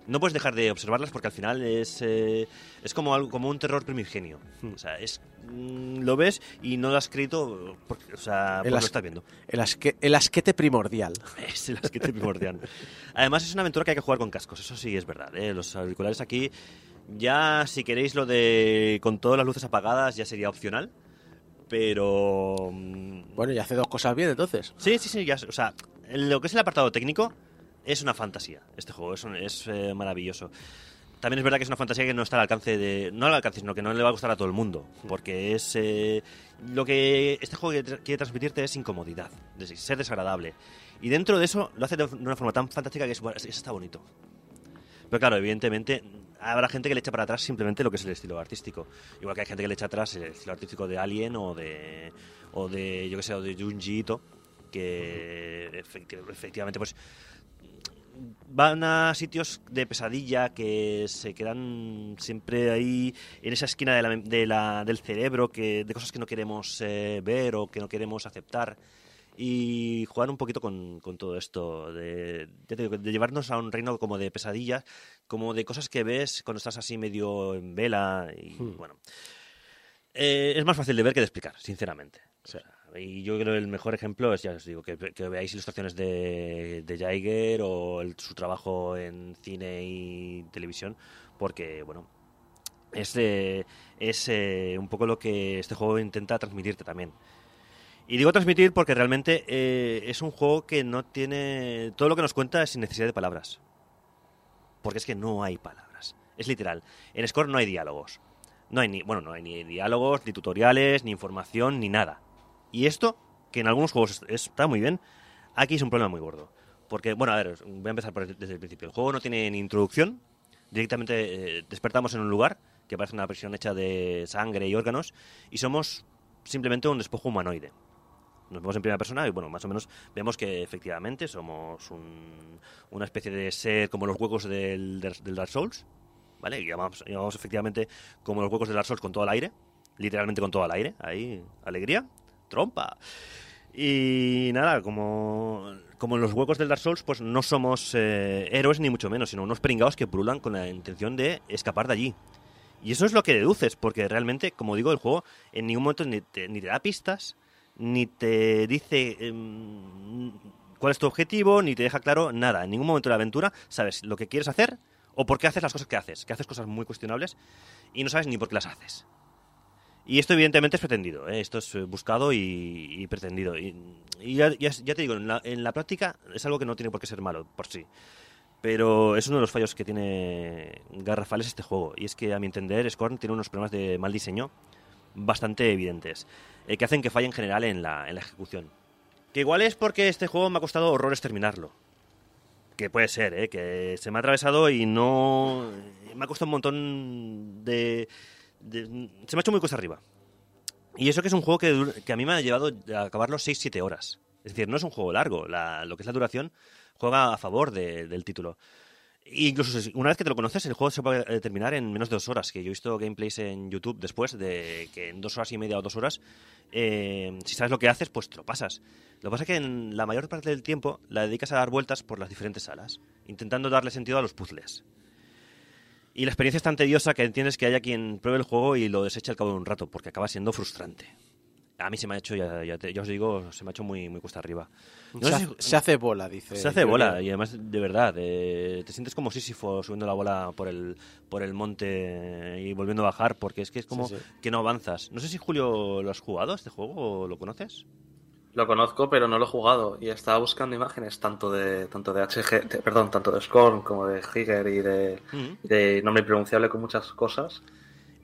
No puedes dejar de observarlas porque al final es, eh, es como, algo, como un terror primigenio. Hmm. O sea, es, mm, lo ves y no lo has escrito porque, o sea, lo estás viendo. El, el asquete primordial. Es el asquete primordial. Además, es una aventura que hay que jugar con cascos, eso sí es verdad. ¿eh? Los auriculares aquí ya, si queréis lo de con todas las luces apagadas, ya sería opcional. Pero. Mm, bueno, ya hace dos cosas bien entonces. Sí, sí, sí. Ya, o sea, lo que es el apartado técnico es una fantasía. Este juego es, es eh, maravilloso. También es verdad que es una fantasía que no está al alcance de. No al alcance, sino que no le va a gustar a todo el mundo. Porque es. Eh, lo que este juego quiere transmitirte es incomodidad, ser desagradable. Y dentro de eso lo hace de una forma tan fantástica que es está bonito. Pero claro, evidentemente habrá gente que le echa para atrás simplemente lo que es el estilo artístico. Igual que hay gente que le echa atrás el estilo artístico de Alien o de, o de yo que sé, o de Junji Ito, que efectivamente pues van a sitios de pesadilla que se quedan siempre ahí en esa esquina de la, del cerebro que de cosas que no queremos eh, ver o que no queremos aceptar y jugar un poquito con, todo esto de, de, llevarnos a un reino como de pesadillas como de cosas que ves cuando estás así medio en vela y hmm. bueno eh, es más fácil de ver que de explicar sinceramente y yo creo que el mejor ejemplo es, ya os digo, que, veáis ilustraciones de, de Jaeger o su trabajo en cine y televisión, porque, bueno, es, es eh, un poco lo que este juego intenta transmitirte también. Y digo transmitir porque realmente eh, es un juego que no tiene... Todo lo que nos cuenta es sin necesidad de palabras. Porque es que no hay palabras. Es literal. En Score no hay diálogos. No hay ni, bueno, no hay ni diálogos, ni tutoriales, ni información, ni nada. Y esto, que en algunos juegos está muy bien, aquí es un problema muy gordo. Porque, bueno, a ver, voy a empezar desde el principio. El juego no tiene ni introducción. Directamente eh, despertamos en un lugar que parece una versión hecha de sangre y órganos y somos simplemente un despojo humanoide. Nos vemos en primera persona y, bueno, más o menos vemos que efectivamente somos una especie de ser como los huecos del, Dark Souls, ¿vale? Y llamamos, llamamos efectivamente como los huecos del Dark Souls con todo el aire, literalmente con todo el aire, ahí, alegría trompa. Y nada, como, como en los huecos del Dark Souls, pues no somos eh, héroes ni mucho menos, sino unos pringados que prulan con la intención de escapar de allí. Y eso es lo que deduces, porque realmente, como digo, el juego en ningún momento ni te, ni te da pistas, ni te dice em, cuál es tu objetivo, ni te deja claro nada. En ningún momento de la aventura sabes lo que quieres hacer o por qué haces las cosas que haces, que haces cosas muy cuestionables y no sabes ni por qué las haces. Y esto evidentemente es pretendido, ¿eh? esto es eh, buscado y, pretendido. Y, ya, te digo, en la, práctica es algo que no tiene por qué ser malo por sí. Pero es uno de los fallos que tiene garrafales este juego. Y es que, a mi entender, Scorn tiene unos problemas de mal diseño bastante evidentes, eh, que hacen que falle en general en la, en la ejecución. Que igual es porque este juego me ha costado horrores terminarlo. Que puede ser, ¿eh? que se me ha atravesado y no... Me ha costado un montón de se me ha hecho muy cosa arriba. Y eso que es un juego que, que a mí me ha llevado a acabarlo 6-7 horas. Es decir, no es un juego largo. lo que es la duración juega a favor del título. Incluso una vez que te lo conoces, el juego se puede terminar en menos de dos horas. Que yo he visto gameplays en YouTube después de que en dos horas y media o dos horas, eh, si sabes lo que haces, pues te lo pasas. Lo que pasa es que en la mayor parte del tiempo la dedicas a dar vueltas por las diferentes salas, intentando darle sentido a los puzzles. Y la experiencia es tan tediosa que entiendes que haya quien pruebe el juego y lo deseche al cabo de un rato, porque acaba siendo frustrante. A mí se me ha hecho, ya, os digo, se me ha hecho muy, muy cuesta arriba. se, hace bola, dice. Se hace bola, y además, de verdad, te sientes como Sísifo subiendo la bola por el, por el monte y volviendo a bajar, porque es que es como que no avanzas. No sé si, Julio, ¿lo has jugado este juego o lo conoces? Lo conozco, pero no lo he jugado y estaba buscando imágenes tanto de tanto de HG, perdón, tanto de Scorn como de Higer y de, nombre impronunciable con muchas cosas.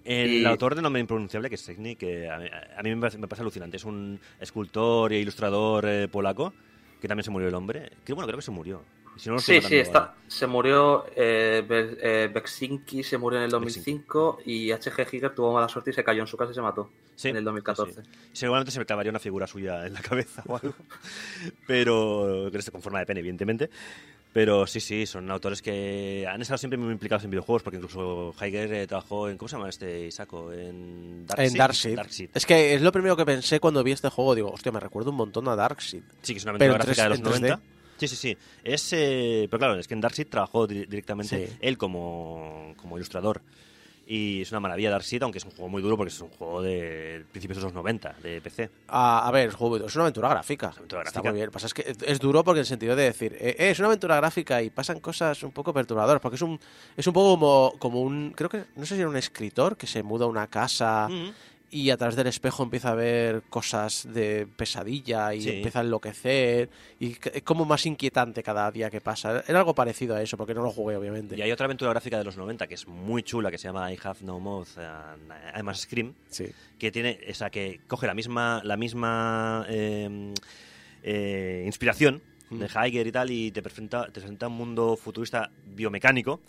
El autor de nombre impronunciable, que es Segni, que a mí, me, parece, alucinante, es un escultor e ilustrador eh, polaco, que también se murió el hombre. Que bueno, creo que se murió sí, sí, está, se murió eh, eh se murió en el 2005 y H.G. Giger tuvo mala suerte y se cayó en su casa y se mató en el 2014. Seguramente se me clavaría una figura suya en la cabeza o algo, pero con forma de pene, evidentemente. Pero sí, sí, son autores que han estado siempre muy implicados en videojuegos, porque incluso Heiger eh, trabajó en. ¿Cómo se llama este Isaco? En Darkseid. En Es que es lo primero que pensé cuando vi este juego. Digo, hostia, me recuerdo un montón a Darkseid. Sí, que es una aventura gráfica de los 90. Sí, sí, sí. Es, eh, pero claro, es que en Darkseid trabajó directamente él como, como, ilustrador. Y es una maravilla Darkseid, aunque es un juego muy duro porque es un juego de principios de los 90, de PC. a ver, es una aventura gráfica. Está muy bien. Pasa es que es duro porque en el sentido de decir, eh, eh, es una aventura gráfica y pasan cosas un poco perturbadoras, porque es un, es un poco como, como un, creo que, no sé si era un escritor que se muda a una casa y a través del espejo empieza a ver cosas de pesadilla y empieza a enloquecer y es como más inquietante cada día que pasa. Era algo parecido a eso, porque no lo jugué, obviamente. Y hay otra aventura gráfica de los 90 que es muy chula, que se llama I Have No Mouth además Scream, que tiene esa que coge la misma, la misma em, eh, inspiración de. Heiger y tal y te presenta, te presenta un mundo futurista biomecánico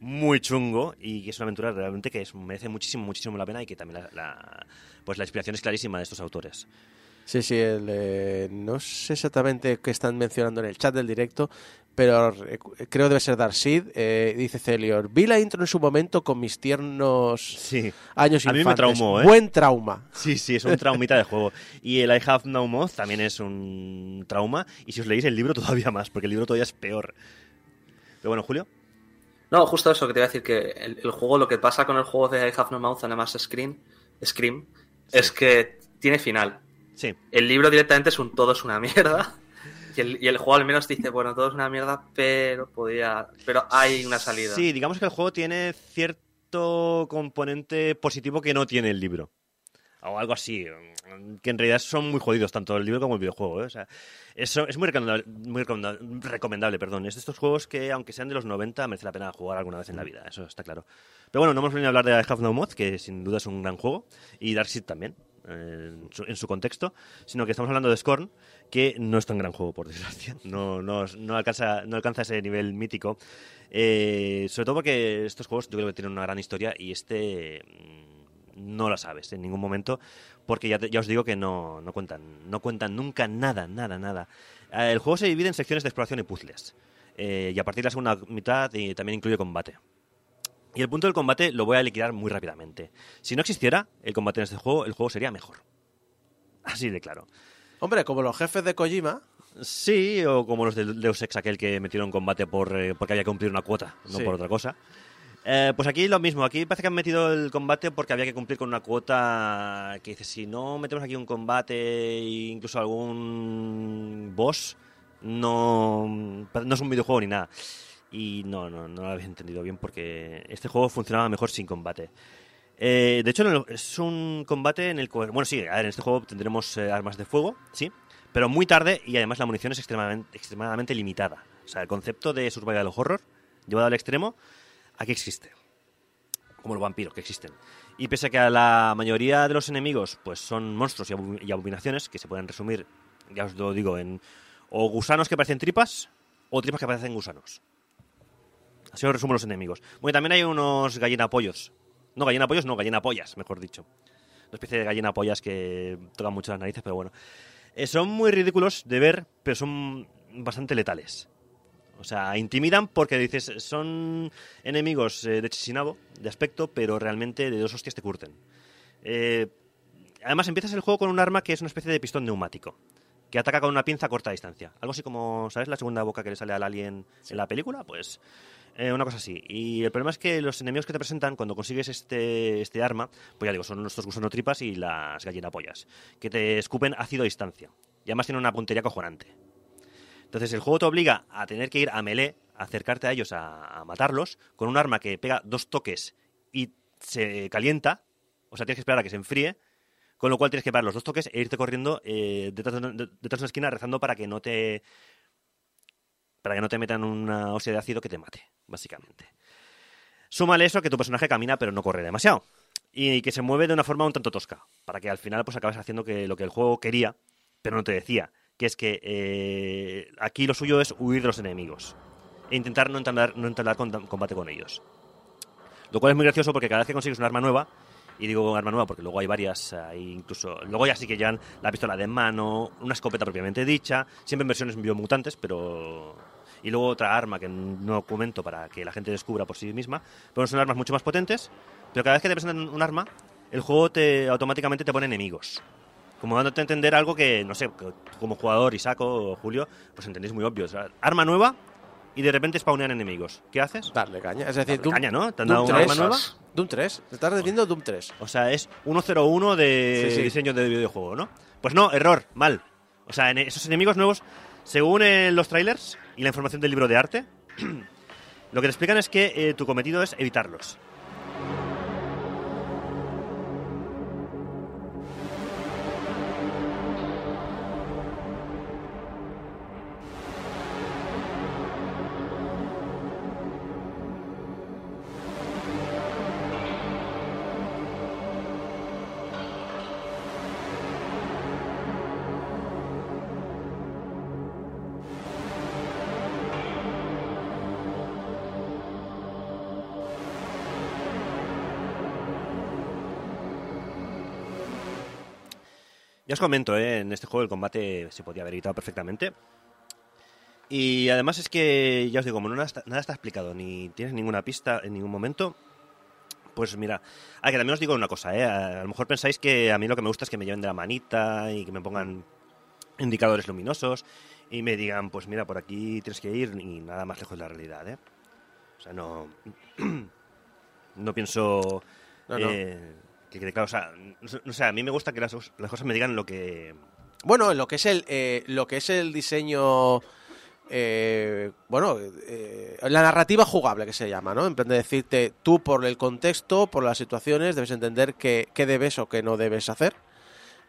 muy chungo y es una aventura realmente que merece muchísimo, muchísimo la pena y que también la, pues la inspiración es clarísima de estos autores. Sí, sí, eh, no sé exactamente qué están mencionando en el chat del directo, pero creo debe ser Darcy. Eh, dice Celior, vi la intro en su momento con mis tiernos sí. años A mí me traumó, ¿eh? Buen trauma. Sí, sí, es un traumita de juego. Y el I Have No Moth también es un trauma. Y si os leéis el libro todavía más, porque el libro todavía es peor. Pero bueno, Julio. No, justo eso, que te iba a decir que el, juego, lo que pasa con el juego de I Have No Mouth, además Scream, Scream es que tiene final. Sí. El libro directamente es un todo es una mierda. Y el, y el, juego al menos dice, bueno, todo es una mierda, pero podría. Pero hay una salida. Sí, digamos que el juego tiene cierto componente positivo que no tiene el libro o algo así, que en realidad son muy jodidos, tanto el libro como el videojuego. ¿eh? O sea, eso es muy recomendable, muy recomendable, perdón. Es de estos juegos que, aunque sean de los 90, merece la pena jugar alguna vez en la vida, eso está claro. Pero bueno, no hemos venido a hablar de Have No Mod, que sin duda es un gran juego, y Darkseid también, en su, contexto, sino que estamos hablando de Scorn, que no es tan gran juego, por desgracia. No, no, no, alcanza, no alcanza ese nivel mítico. Eh, sobre todo porque estos juegos yo creo que tienen una gran historia y este no lo sabes en ningún momento, porque ya, ya os digo que no, no, cuentan, no cuentan nunca nada, nada, nada. Eh, el juego se divide en secciones de exploración y puzzles, eh, y a partir de la segunda mitad y también incluye combate. Y el punto del combate lo voy a liquidar muy rápidamente. Si no existiera el combate en este juego, el juego sería mejor. Así de claro. Hombre, como los jefes de Kojima. Sí, o como los de Deus Ex, aquel que metieron combate por, eh, porque había que cumplir una cuota, no por otra cosa. Eh, pues aquí lo mismo, aquí parece que han metido el combate porque había que cumplir con una cuota que dice, si no metemos aquí un combate e incluso algún boss, no, no es un videojuego ni nada. Y no, no, no lo habéis entendido bien porque este juego funcionaba mejor sin combate. Eh, de hecho, es un combate en el cual... Bueno, sí, a en este juego tendremos eh, armas de fuego, sí, pero muy tarde y además la munición es extremadamente, extremadamente limitada. O sea, el concepto de survival horror llevado al extremo aquí existe. Como los vampiros que existen. Y pese a que a la mayoría de los enemigos pues son monstruos y abominaciones, que se pueden resumir, ya os lo digo, en o gusanos que parecen tripas o tripas que parecen gusanos. Así os resumo los enemigos. Bueno, también hay unos gallinapollos. No, gallinapollos, no, gallinapollas, mejor dicho. Una especie de gallinapollas que tocan mucho las narices, pero bueno. Eh, son muy ridículos de ver, pero son bastante letales. O sea, intimidan porque dices, son enemigos eh, de chisinabo, de aspecto, pero realmente de dos hostias te curten. Eh, además, empiezas el juego con un arma que es una especie de pistón neumático, que ataca con una pinza a corta distancia. Algo así como, ¿sabes? La segunda boca que le sale al alien en la película, pues eh, una cosa así. Y el problema es que los enemigos que te presentan cuando consigues este, este arma, pues ya digo, son estos gusano tripas y las gallinapollas, que te escupen ácido a distancia. Y además tienen una puntería cojonante. Entonces el juego te obliga a tener que ir a melee, a acercarte a ellos, a, matarlos, con un arma que pega dos toques y se calienta, o sea, tienes que esperar a que se enfríe, con lo cual tienes que pegar los dos toques e irte corriendo eh, detrás, de, detrás, de, una esquina rezando para que no te para que no te metan una ósea de ácido que te mate, básicamente. Súmale eso que tu personaje camina pero no corre demasiado y que se mueve de una forma un tanto tosca, para que al final pues acabes haciendo lo que el juego quería, pero no te decía, que es que eh, aquí lo suyo es huir de los enemigos e intentar no entablar, no combate con ellos. Lo cual es muy gracioso porque cada vez que consigues un arma nueva, y digo arma nueva porque luego hay varias, incluso luego ya sí que ya la pistola de mano, una escopeta propiamente dicha, siempre en versiones biomutantes, pero y luego otra arma que no comento para que la gente descubra por sí misma, pero son armas mucho más potentes, pero cada vez que te presentan un arma, el juego te automáticamente te pone enemigos como dándote a entender algo que, no sé, como jugador, Isaco o Julio, pues entendéis muy obvio. arma nueva y de repente spawnean enemigos. ¿Qué haces? Darle caña. Es decir, Doom, caña, ¿no? ¿Te han dado una arma nueva? Doom 3. Te estás diciendo Doom 3. O sea, es 101 de diseño de videojuego, ¿no? Pues no, error, mal. O sea, en esos enemigos nuevos, según los trailers y la información del libro de arte, lo que te explican es que eh, tu cometido es evitarlos. Comento, ¿eh? en este juego el combate se podía haber evitado perfectamente. Y además es que, ya os digo, como nada está, nada está explicado, ni tienes ninguna pista en ningún momento, pues mira, a que también os digo una cosa, ¿eh? a, lo mejor pensáis que a mí lo que me gusta es que me lleven de la manita y que me pongan indicadores luminosos y me digan, pues mira, por aquí tienes que ir y nada más lejos de la realidad, ¿eh? O sea, no, no pienso... Eh, que, claro, o sea, a mí me gusta que las, las, cosas me digan lo que... Bueno, lo que es el, eh, lo que es el diseño... Eh, bueno, eh, la narrativa jugable que se llama, ¿no? En plan de decirte, tú por el contexto, por las situaciones, debes entender qué, qué debes o qué no debes hacer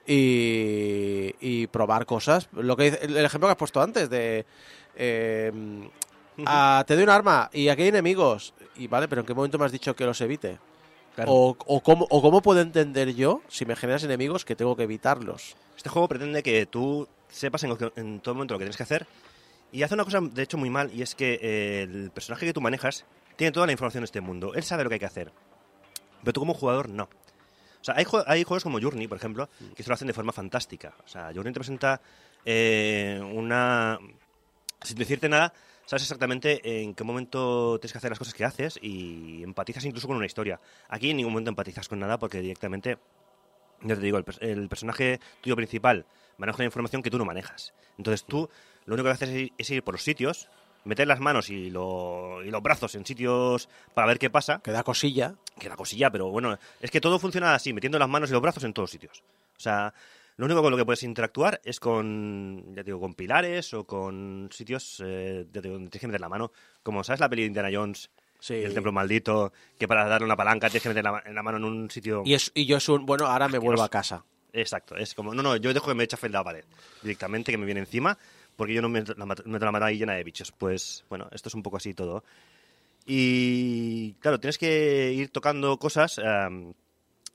y, y, probar cosas. Lo que el ejemplo que has puesto antes de eh, te doy un arma y aquí hay enemigos y vale, pero ¿en qué momento me has dicho que los evite? O, o, cómo, o cómo puedo entender yo, si me generas enemigos, que tengo que evitarlos. Este juego pretende que tú sepas en, en todo momento lo que tienes que hacer y hace una cosa, de hecho, muy mal, y es que eh, el personaje que tú manejas tiene toda la información de este mundo. Él sabe lo que hay que hacer. Pero tú como jugador, no. O sea, hay, hay juegos como Journey, por ejemplo, que se lo hacen de forma fantástica. O sea, Journey te presenta eh, una... Sin decirte nada, sabes exactamente en qué momento tienes que hacer las cosas que haces y empatizas incluso con una historia. Aquí en ningún momento empatizas con nada porque directamente, ya te digo, el, personaje tuyo principal maneja la información que tú no manejas. Entonces tú lo único que haces es ir por los sitios, meter las manos y, lo, y, los brazos en sitios para ver qué pasa. Que da cosilla. Que da cosilla, pero bueno, es que todo funciona así, metiendo las manos y los brazos en todos sitios. O sea, lo único con lo que puedes interactuar es con, ya digo, con pilares o con sitios eh, donde tienes que meter la mano. Como, ¿sabes la peli de Indiana Jones? Sí. El templo maldito, que para darle una palanca tienes que meter la, la mano en un sitio... Y, es, y yo es un, bueno, ahora me vuelvo a casa. Exacto, es como, no, no, yo dejo que me eche a la pared directamente, que me viene encima porque yo no me, la, meto la mano ahí llena de bichos. Pues bueno, esto es un poco así todo. Y claro, tienes que ir tocando cosas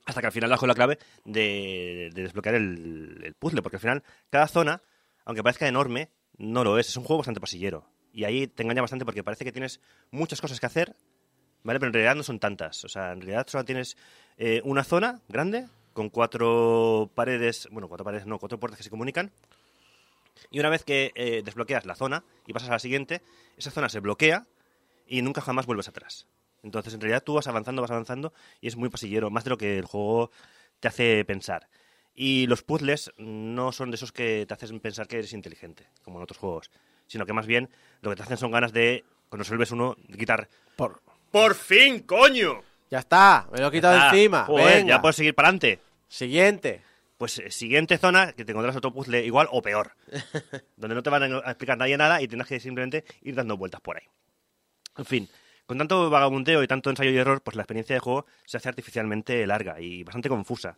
hasta que al final bajo la clave de, desbloquear el, puzzle, porque al final cada zona, aunque parezca enorme, no lo es. Es un juego bastante pasillero. Y ahí te engaña bastante porque parece que tienes muchas cosas que hacer, ¿vale? Pero en realidad no son tantas. O sea, en realidad solo tienes eh, una zona grande con cuatro paredes, bueno, cuatro paredes no, cuatro puertas que se comunican y una vez que eh, desbloqueas la zona y pasas a la siguiente, esa zona se bloquea y nunca jamás vuelves atrás. Entonces, en realidad, tú vas avanzando, vas avanzando y es muy pasillero, más de lo que el juego te hace pensar. Y los puzzles no son de esos que te hacen pensar que eres inteligente, como en otros juegos, sino que más bien lo que te hacen son ganas de, cuando resuelves uno, de quitar... Por, ¡Por fin, coño! Ya está, me lo he quitado encima. ya puedes seguir para adelante. Siguiente. Pues eh, siguiente zona, que te encontrarás otro puzzle igual o peor. donde no te van a explicar nadie nada y tendrás que simplemente ir dando vueltas por ahí. En fin, con tanto vagabundeo y tanto ensayo y error, pues la experiencia de juego se hace artificialmente larga y bastante confusa.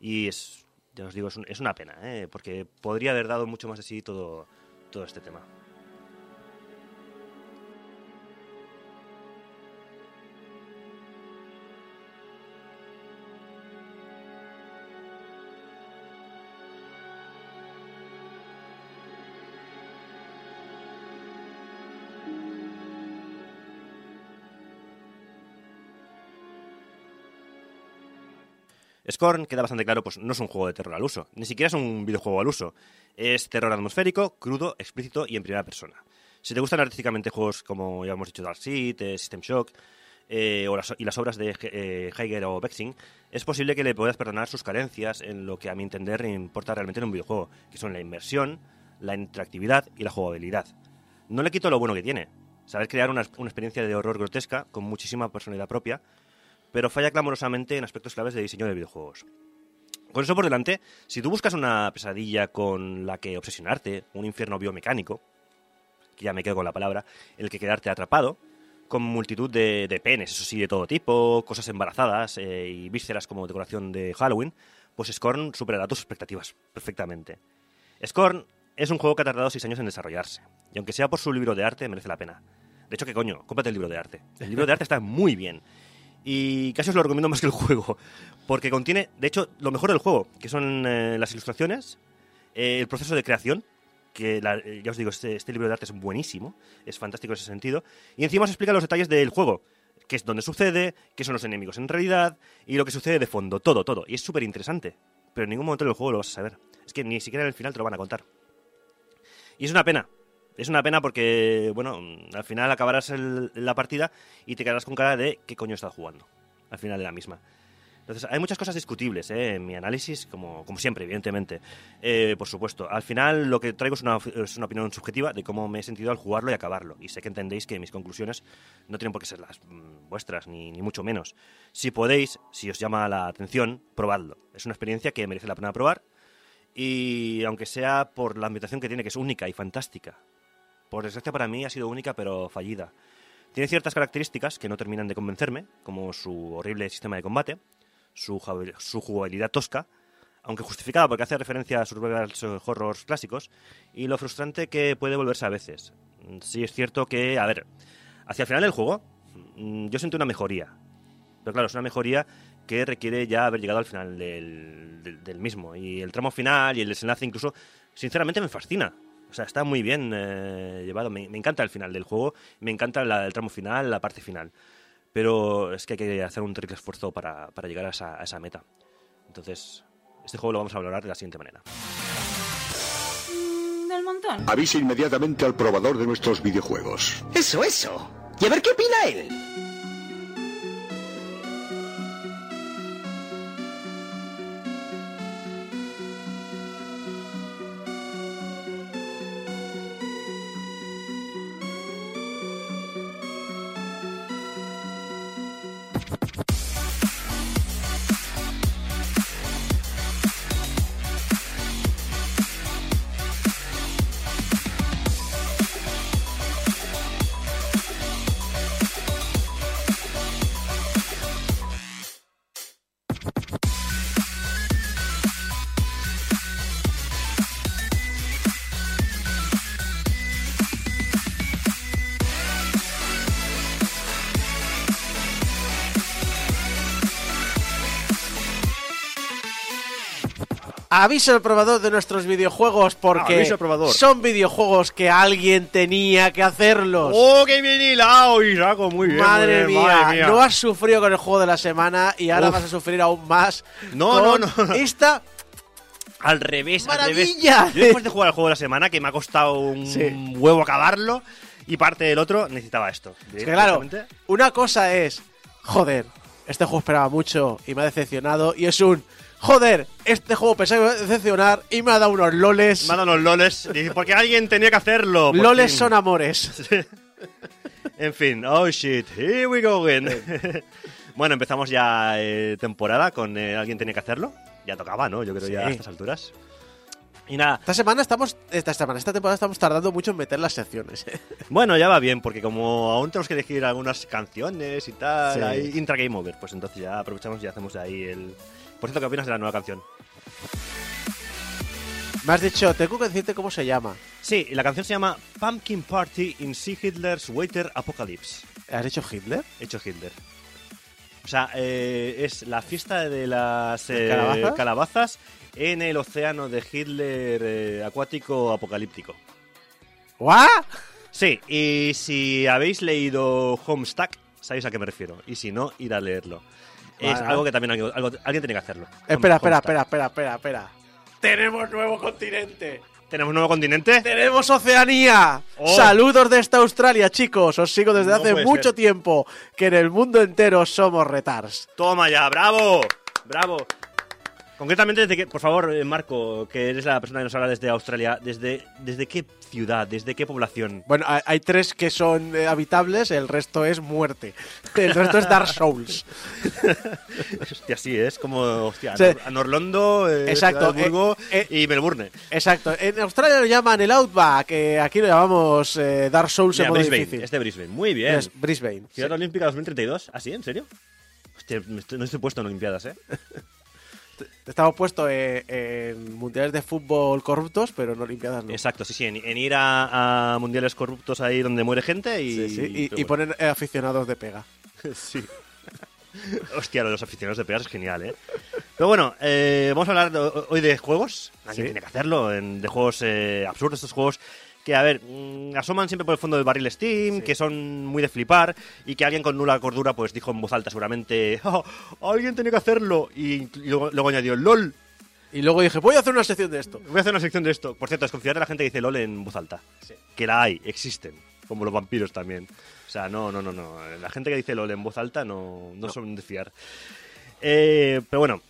Y es, ya os digo, es, una pena, ¿eh? porque podría haber dado mucho más de sí todo, todo este tema. Scorn queda bastante claro, pues no es un juego de terror al uso, ni siquiera es un videojuego al uso. Es terror atmosférico, crudo, explícito y en primera persona. Si te gustan artísticamente juegos como ya hemos dicho Dark Seed, eh, System Shock eh, y las obras de eh, o Bexing, es posible que le puedas perdonar sus carencias en lo que a mi entender importa realmente en un videojuego, que son la inmersión, la interactividad y la jugabilidad. No le quito lo bueno que tiene, saber crear una experiencia de horror grotesca con muchísima personalidad propia, pero falla clamorosamente en aspectos claves de diseño de videojuegos. Con eso por delante, si tú buscas una pesadilla con la que obsesionarte, un infierno biomecánico, que ya me quedo con la palabra, en el que quedarte atrapado, con multitud de, penes, eso sí, de todo tipo, cosas embarazadas eh, y vísceras como decoración de Halloween, pues Scorn superará tus expectativas perfectamente. Scorn es un juego que ha tardado 6 años en desarrollarse, y aunque sea por su libro de arte, merece la pena. De hecho, ¿qué coño? Cómprate el libro de arte. El libro de arte está muy bien. Y casi os lo recomiendo más que el juego, porque contiene, de hecho, lo mejor del juego, que son eh, las ilustraciones, eh, el proceso de creación, que eh, ya os digo, este, este, libro de arte es buenísimo, es fantástico en ese sentido, y encima os explica los detalles del juego, qué es donde sucede, qué son los enemigos en realidad, y lo que sucede de fondo, todo, todo, y es súper interesante, pero en ningún momento del juego lo vas a saber. Es que ni siquiera en el final te lo van a contar. Y es una pena. Es una pena porque, bueno, al final acabarás la partida y te quedarás con cara de qué coño estás jugando. Al final de la misma. Entonces, hay muchas cosas discutibles ¿eh? en mi análisis, como, como siempre, evidentemente. Eh, por supuesto, al final lo que traigo es una, es una, opinión subjetiva de cómo me he sentido al jugarlo y acabarlo. Y sé que entendéis que mis conclusiones no tienen por qué ser las mm, vuestras, ni, ni mucho menos. Si podéis, si os llama la atención, probadlo. Es una experiencia que merece la pena probar. Y aunque sea por la ambientación que tiene, que es única y fantástica. Por desgracia para mí ha sido única pero fallida. Tiene ciertas características que no terminan de convencerme, como su horrible sistema de combate, su, jugabilidad tosca, aunque justificada porque hace referencia a sus horrors clásicos, y lo frustrante que puede volverse a veces. Sí es cierto que, a ver, hacia el final del juego mm, yo siento una mejoría, pero claro, es una mejoría que requiere ya haber llegado al final del, mismo. Y el tramo final y el desenlace incluso, sinceramente me fascina. O sea, está muy bien eh, llevado. Me, encanta el final del juego, me encanta el tramo final, la parte final pero es que hay que hacer un terrible esfuerzo para, llegar a esa, meta. Entonces, este juego lo vamos a valorar de la siguiente manera. Mm, del montón. Avise inmediatamente al probador de nuestros videojuegos. Eso, eso. Y a ver qué opina él. Aviso al probador de nuestros videojuegos porque son videojuegos que alguien tenía que hacerlos. ¡Oh, qué bien hilado, Isaco! Muy bien. Madre, mía, no has sufrido con el juego de la semana y ahora vas a sufrir aún más. No, no, no, Esta al revés, ¡Maravilla! Al revés. Yo después de jugar el juego de la semana, que me ha costado un huevo acabarlo, y parte del otro, necesitaba esto. Es que claro, una cosa es, joder, este juego esperaba mucho y me ha decepcionado, y es un, joder, este juego pensaba que iba a decepcionar y me ha dado unos loles. Me ha dado unos loles. Porque alguien tenía que hacerlo. Loles son amores. en fin, oh shit, here we go again. bueno, empezamos ya eh, temporada con eh, alguien tenía que hacerlo. Ya tocaba, ¿no? Yo creo ya a estas alturas. Y nada. Esta semana estamos. Esta semana, esta temporada estamos tardando mucho en meter las secciones. ¿eh? Bueno, ya va bien, porque como aún tenemos que elegir algunas canciones y tal, intra Game Over, pues entonces ya aprovechamos y hacemos ahí el, por cierto, ¿qué opinas de la nueva canción? Me has dicho, tengo que decirte cómo se llama. Sí, la canción se llama Pumpkin Party in See Hitler's Waiter Apocalypse. ¿Has dicho Hitler? He hecho Hitler. O sea, eh, es la fiesta de las eh, ¿Calabazas? en el océano de Hitler eh, acuático apocalíptico. ¿What? Sí, y si habéis leído Homestuck, sabéis a qué me refiero. Y si no, id a leerlo. Es algo que también alguien tiene que hacerlo. Espera, espera, espera, espera, espera, espera. Tenemos nuevo continente. ¿Tenemos nuevo continente? ¡Tenemos Oceanía! Oh. Saludos desde Australia, chicos. Os sigo desde hace mucho tiempo. Que en el mundo entero somos retars. Toma ya, bravo. Bravo. Concretamente, desde que, por favor, eh, Marco, que eres la persona que nos habla desde Australia, ¿desde, desde qué ciudad, desde qué población? Bueno, hay, tres que son eh, habitables, el resto es muerte. El resto es Dark Souls. hostia, sí, es como, hostia, Norlondo, eh, exacto, y Melbourne. Exacto. En Australia lo llaman el Outback, aquí lo llamamos Dark Souls en modo Brisbane, difícil. Es de Brisbane, muy bien. Es Brisbane. Ciudad Olímpica 2032, ¿así? ¿En serio? Hostia, no estoy puesto en Olimpiadas, ¿eh? Estamos puestos en, mundiales de fútbol corruptos, pero no Olimpiadas no. Exacto, sí, sí, en, ir a, mundiales corruptos ahí donde muere gente y, y, poner aficionados de pega. sí. Hostia, lo de los aficionados de pega es genial, ¿eh? Pero bueno, eh, vamos a hablar hoy de juegos. Alguien tiene que hacerlo, de juegos eh, absurdos, estos juegos que, a ver, mm, asoman siempre por el fondo del barril Steam, que son muy de flipar, y que alguien con nula cordura pues dijo en voz alta seguramente, oh, alguien tiene que hacerlo, y luego, añadió, LOL. Y luego dije, voy a hacer una sección de esto. Voy a hacer una sección de esto. Por cierto, desconfiar de la gente que dice LOL en voz alta. Que la hay, existen. Como los vampiros también. O sea, no, no, no, no. La gente que dice LOL en voz alta no, no, son de fiar. Eh, pero bueno,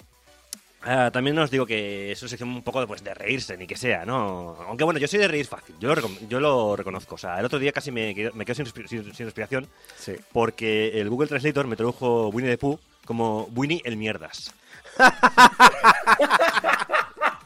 Ah, también os digo que es una sección un poco pues, de reírse, ni que sea, ¿no? Aunque bueno, yo soy de reír fácil, yo lo, yo lo reconozco. O sea, el otro día casi me, me quedo sin, sin, sin, respiración Sí. porque el Google Translator me tradujo Winnie the Pooh como Winnie el mierdas.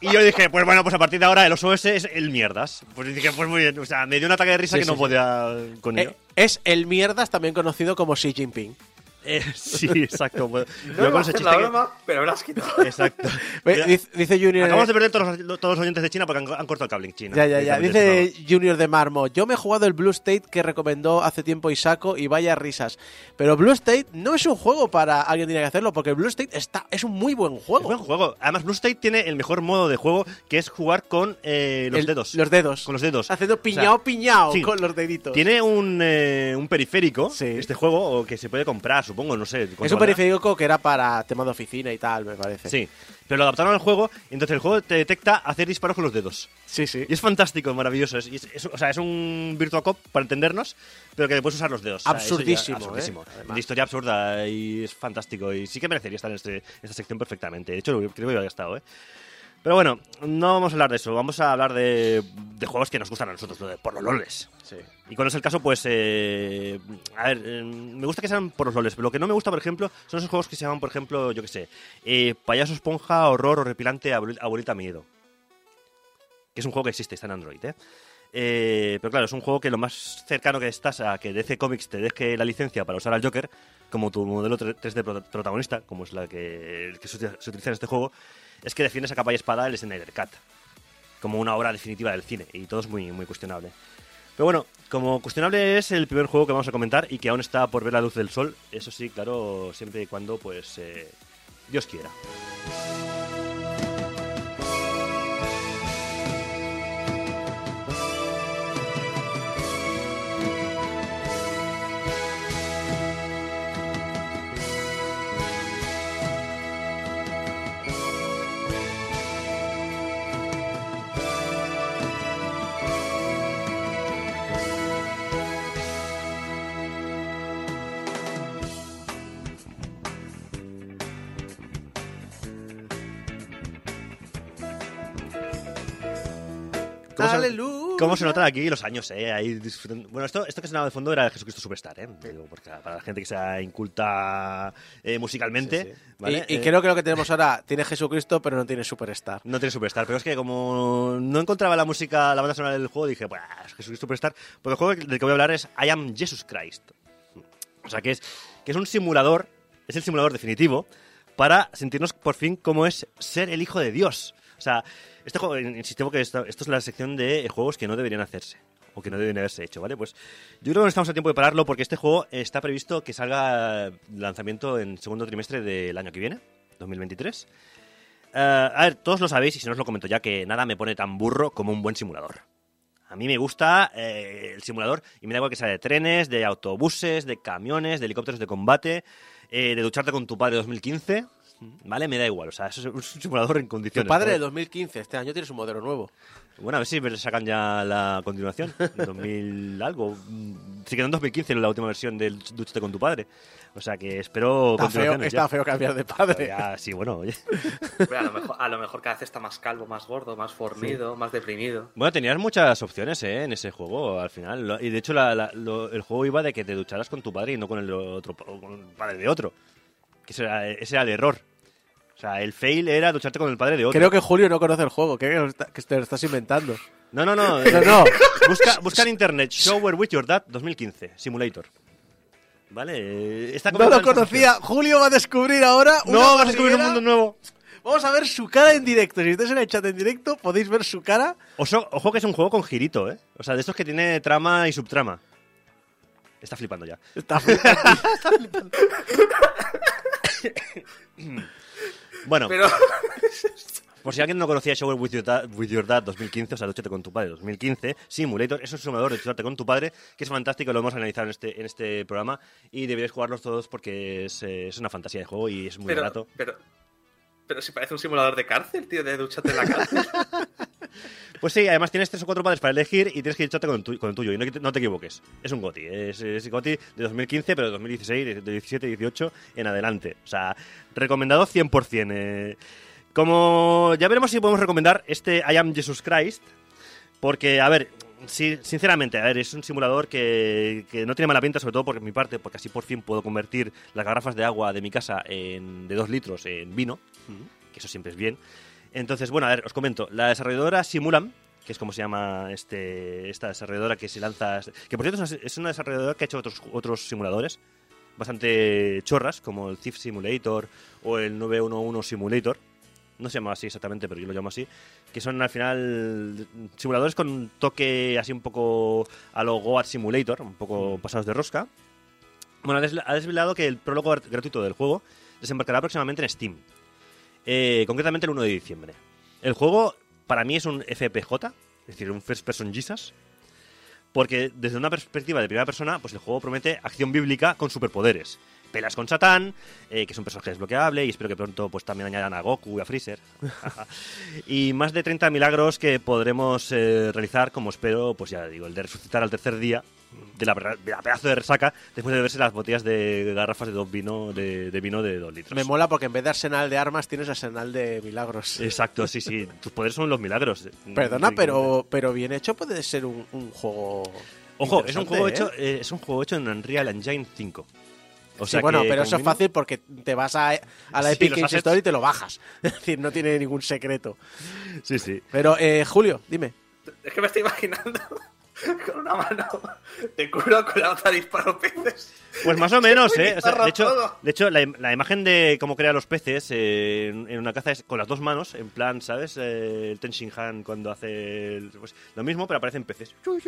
y yo dije, pues bueno, pues a partir de ahora el OS es el mierdas. Pues dije, pues muy bien. O sea, me dio un ataque de risa Sí, que sí, no podía con ello. Eh, es el mierdas, también conocido como Xi Jinping. Eh, sí, exacto. Pues, No yo con ese hacer chiste la que- broma, pero has quitado. Exacto. Dice, dice Junior. Acabamos de perder todos los, todos los oyentes de China porque han, han cortado el cable en China. Ya, ya, ya. Dice Junior de Marmo, yo me he jugado el Blue State que recomendó hace tiempo Isako y vaya risas. Pero Blue State no es un juego para alguien que tiene que hacerlo, porque el Blue State está, es un muy buen Es juego. buen juego. Además, Blue State tiene el mejor modo de juego, que es jugar con eh, los El- dedos. Los dedos. Con los dedos. Haciendo O sea, piñao, piñao sí. con los deditos. Tiene un, eh, un periférico, Sí. este juego, o que se puede comprar, supongo, no sé. Es un periférico que era para tema de oficina y tal, me parece. Sí, pero lo adaptaron al juego y entonces el juego te detecta hacer disparos con los dedos. sí. sí. Y es fantástico, maravilloso. Es, es- es- o sea, es un Virtua Cop para entendernos, pero que puedes usar los dedos. O sea, Absurdísimo, absurdísimo. ¿eh? Historia absurda y es fantástico. Y sí que merecería estar en, este- en esta sección perfectamente. De hecho, creo que había estado, ¿eh? Pero bueno, no vamos a hablar de eso. Vamos a hablar de, de juegos que nos gustan a nosotros, por los loles. Sí. Y cuando es el caso, pues. eh, a ver, eh, me gusta que sean por los loles, pero lo que no me gusta, por ejemplo, son esos juegos que se llaman, por ejemplo, yo qué sé, eh, Payaso Esponja, Horror o Repilante, Aboli- Abuelita Miedo. Que es un juego que existe, está en Android, ¿eh? Eh, pero claro, es un juego que lo más cercano que estás a que DC Comics te deje la licencia para usar al Joker como tu modelo 3D prota- protagonista, como es la que, que se utiliza en este juego, es que defiendes a capa y espada el Snyder Cut como una obra definitiva del cine y todo es muy, muy cuestionable. Pero bueno, como cuestionable es el primer juego que vamos a comentar y que aún está por ver la luz del sol, eso sí, claro, siempre y cuando pues eh, Dios quiera. ¿Cómo se-. ¿Cómo se notan aquí los años, eh? Ahí disfrutando- Bueno, esto, esto que sonaba de fondo era Jesucristo Superstar, ¿eh? Digo, porque para la gente que sea inculta eh, musicalmente, ¿vale? Y, y Eh, creo que lo que tenemos ahora tiene Jesucristo, pero no tiene Superstar. No tiene Superstar, pero es que como no encontraba la música, la banda sonora del juego, dije, pues Jesucristo Superstar. Porque el juego del que voy a hablar es I Am Jesus Christ. O sea, que es, que es un simulador, es el simulador definitivo para sentirnos por fin cómo es ser el hijo de Dios. O sea, este juego, insistimos que esto, es la sección de juegos que no deberían hacerse. O que no deben haberse hecho, ¿vale? Pues yo creo que no estamos a tiempo de pararlo porque este juego está previsto que salga lanzamiento en segundo trimestre del año que viene, 2023. Eh, a ver, todos lo sabéis y si no os lo comento ya que nada me pone tan burro como un buen simulador. A mí me gusta eh, el simulador y me da igual que sea de trenes, de autobuses, de camiones, de helicópteros de combate, eh, de ducharte con tu padre 2015, ¿vale? Me da igual, o sea, eso es un simulador en Tu condiciones. padre de joder. 2015, este año tienes un modelo nuevo. Bueno, a ver si me sacan ya la continuación, 2000 algo. Se quedó en 2015 la última versión del Duchate con tu padre. O sea que espero Está feo, está ya. feo cambiar de padre. ya, sí, bueno, oye. A, lo mejor, a lo mejor cada vez está más calvo, más gordo, más fornido, más deprimido. Bueno, tenías muchas opciones ¿eh? en ese juego al final. Y de hecho, la- la- lo- el juego iba de que te ducharas con tu padre y no con el otro con el padre de otro. Que ese era, ese era el error. O sea, el fail era ducharte con el padre de otro. Creo que Julio no conoce el juego, que, que está- te lo estás inventando. No, no, no. No, no. Busca, busca en internet Shower with Your Dad 2015, Simulator. ¿Vale? eh, Está No lo conocía. Julio va a descubrir ahora. una No, vas a descubrir un mundo nuevo. Vamos a ver su cara en directo. Si estáis en el chat en directo, podéis ver su cara. Oso- ojo que es un juego con girito, ¿eh? O sea, de estos que tiene trama y subtrama. Está flipando ya. Está Bueno, Pero por si alguien no conocía Shower with Your, Dad, with Your Dad 2015, o sea, Duchate con tu padre 2015, Simulator, es un simulador de ducharte con tu padre, que es fantástico, lo hemos analizado en este, en este programa y deberíais jugarlos todos porque es, eh, es una fantasía de juego y es muy pero, barato. pero, Pero si parece un simulador de cárcel, tío, de duchate en la cárcel. Pues sí, además tienes tres o cuatro padres para elegir y tienes que ducharte con, con el tuyo. Y no, no, te equivoques. Es un GOTI. Es, es GOTI de 2015, pero de 2016, de 17, 18 en adelante. O sea, recomendado 100%. Eh. Como ya veremos si podemos recomendar este I Am Jesus Christ. Porque, a ver, sí, sinceramente, a ver, es un simulador que, que, no tiene mala pinta, sobre todo por mi parte, porque así por fin puedo convertir las garrafas de agua de mi casa en, de dos litros en vino, que eso siempre es bien. Entonces, bueno, a ver, os comento. La desarrolladora Simulam, que es como se llama este, esta desarrolladora que se lanza. Que por cierto es una desarrolladora que ha hecho otros, otros simuladores bastante chorras, como el Thief Simulator o el 911 Simulator. No se llama así exactamente, pero yo lo llamo así. Que son al final simuladores con un toque así un poco a lo Goat Simulator, un poco pasados de rosca. Bueno, ha desvelado que el prólogo gratuito del juego desembarcará próximamente en Steam. Eh, concretamente el 1 de diciembre. El juego para mí es un FPJ, es decir, un First Person Jesus, porque desde una perspectiva de primera persona, pues el juego promete acción bíblica con superpoderes. Pelas con Satán, eh, que es un personaje desbloqueable, y espero que pronto pues también añadan a Goku y a Freezer. y más de 30 milagros que podremos eh, realizar, como espero, pues ya digo, el de resucitar al tercer día, de la, pedazo de resaca después de beberse las botellas de garrafas de, dos vino, de, vino de dos litros. Me mola porque en vez de arsenal de armas tienes arsenal de milagros. Exacto, sí, sí. Tus poderes son los milagros. Perdona, pero, pero bien hecho puede ser un, juego. Ojo, es un juego, hecho, ¿eh? es un juego hecho en Unreal Engine 5. O sea bueno, pero eso es fácil porque te vas a, a la Epic Games Store y te lo bajas. Es decir, no tiene ningún secreto. Sí, sí. Pero, eh, Julio, dime. Es que me estoy imaginando con una mano te curo, con la otra disparo peces. Pues más o menos, ¿eh? de hecho, de hecho la, imagen de cómo crea los peces eh, en, una caza es con las dos manos, en plan, ¿sabes? Eh, el Tenshin Han cuando hace pues, lo mismo, pero aparecen peces. o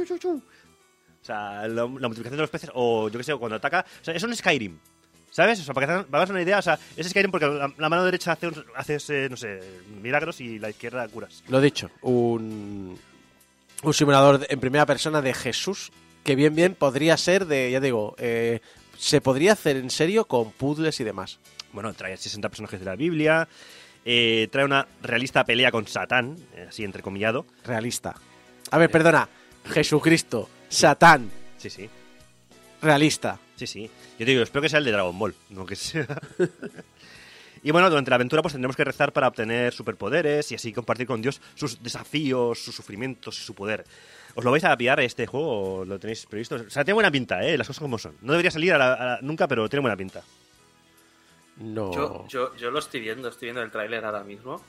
sea, la, multiplicación de los peces, o yo qué sé, cuando ataca. O sea, es un Skyrim. ¿Sabes? O sea, para que te hagas una idea, o sea, es Skyrim porque la, mano derecha hace, haces, eh, no sé, milagros y la izquierda curas. Lo dicho, un un simulador en primera persona de Jesús, que bien bien podría ser de, ya digo, eh, se podría hacer en serio con puzzles y demás. Bueno, trae 60 personajes de la Biblia, eh, trae una realista pelea con Satán, eh, así entrecomillado. Realista. A ver, perdona, Jesucristo, Satán. Sí, sí. Realista. Sí, sí. Yo te digo, espero que sea el de Dragon Ball, no que sea... Y bueno, durante la aventura pues tendremos que rezar para obtener superpoderes y así compartir con Dios sus desafíos, sus sufrimientos y su poder. ¿Os lo vais a pillar este juego o lo tenéis previsto? O sea, tiene buena pinta, ¿eh? Las cosas como son. No debería salir nunca, pero tiene buena pinta. No. Yo, yo, yo lo estoy viendo, estoy viendo el tráiler ahora mismo.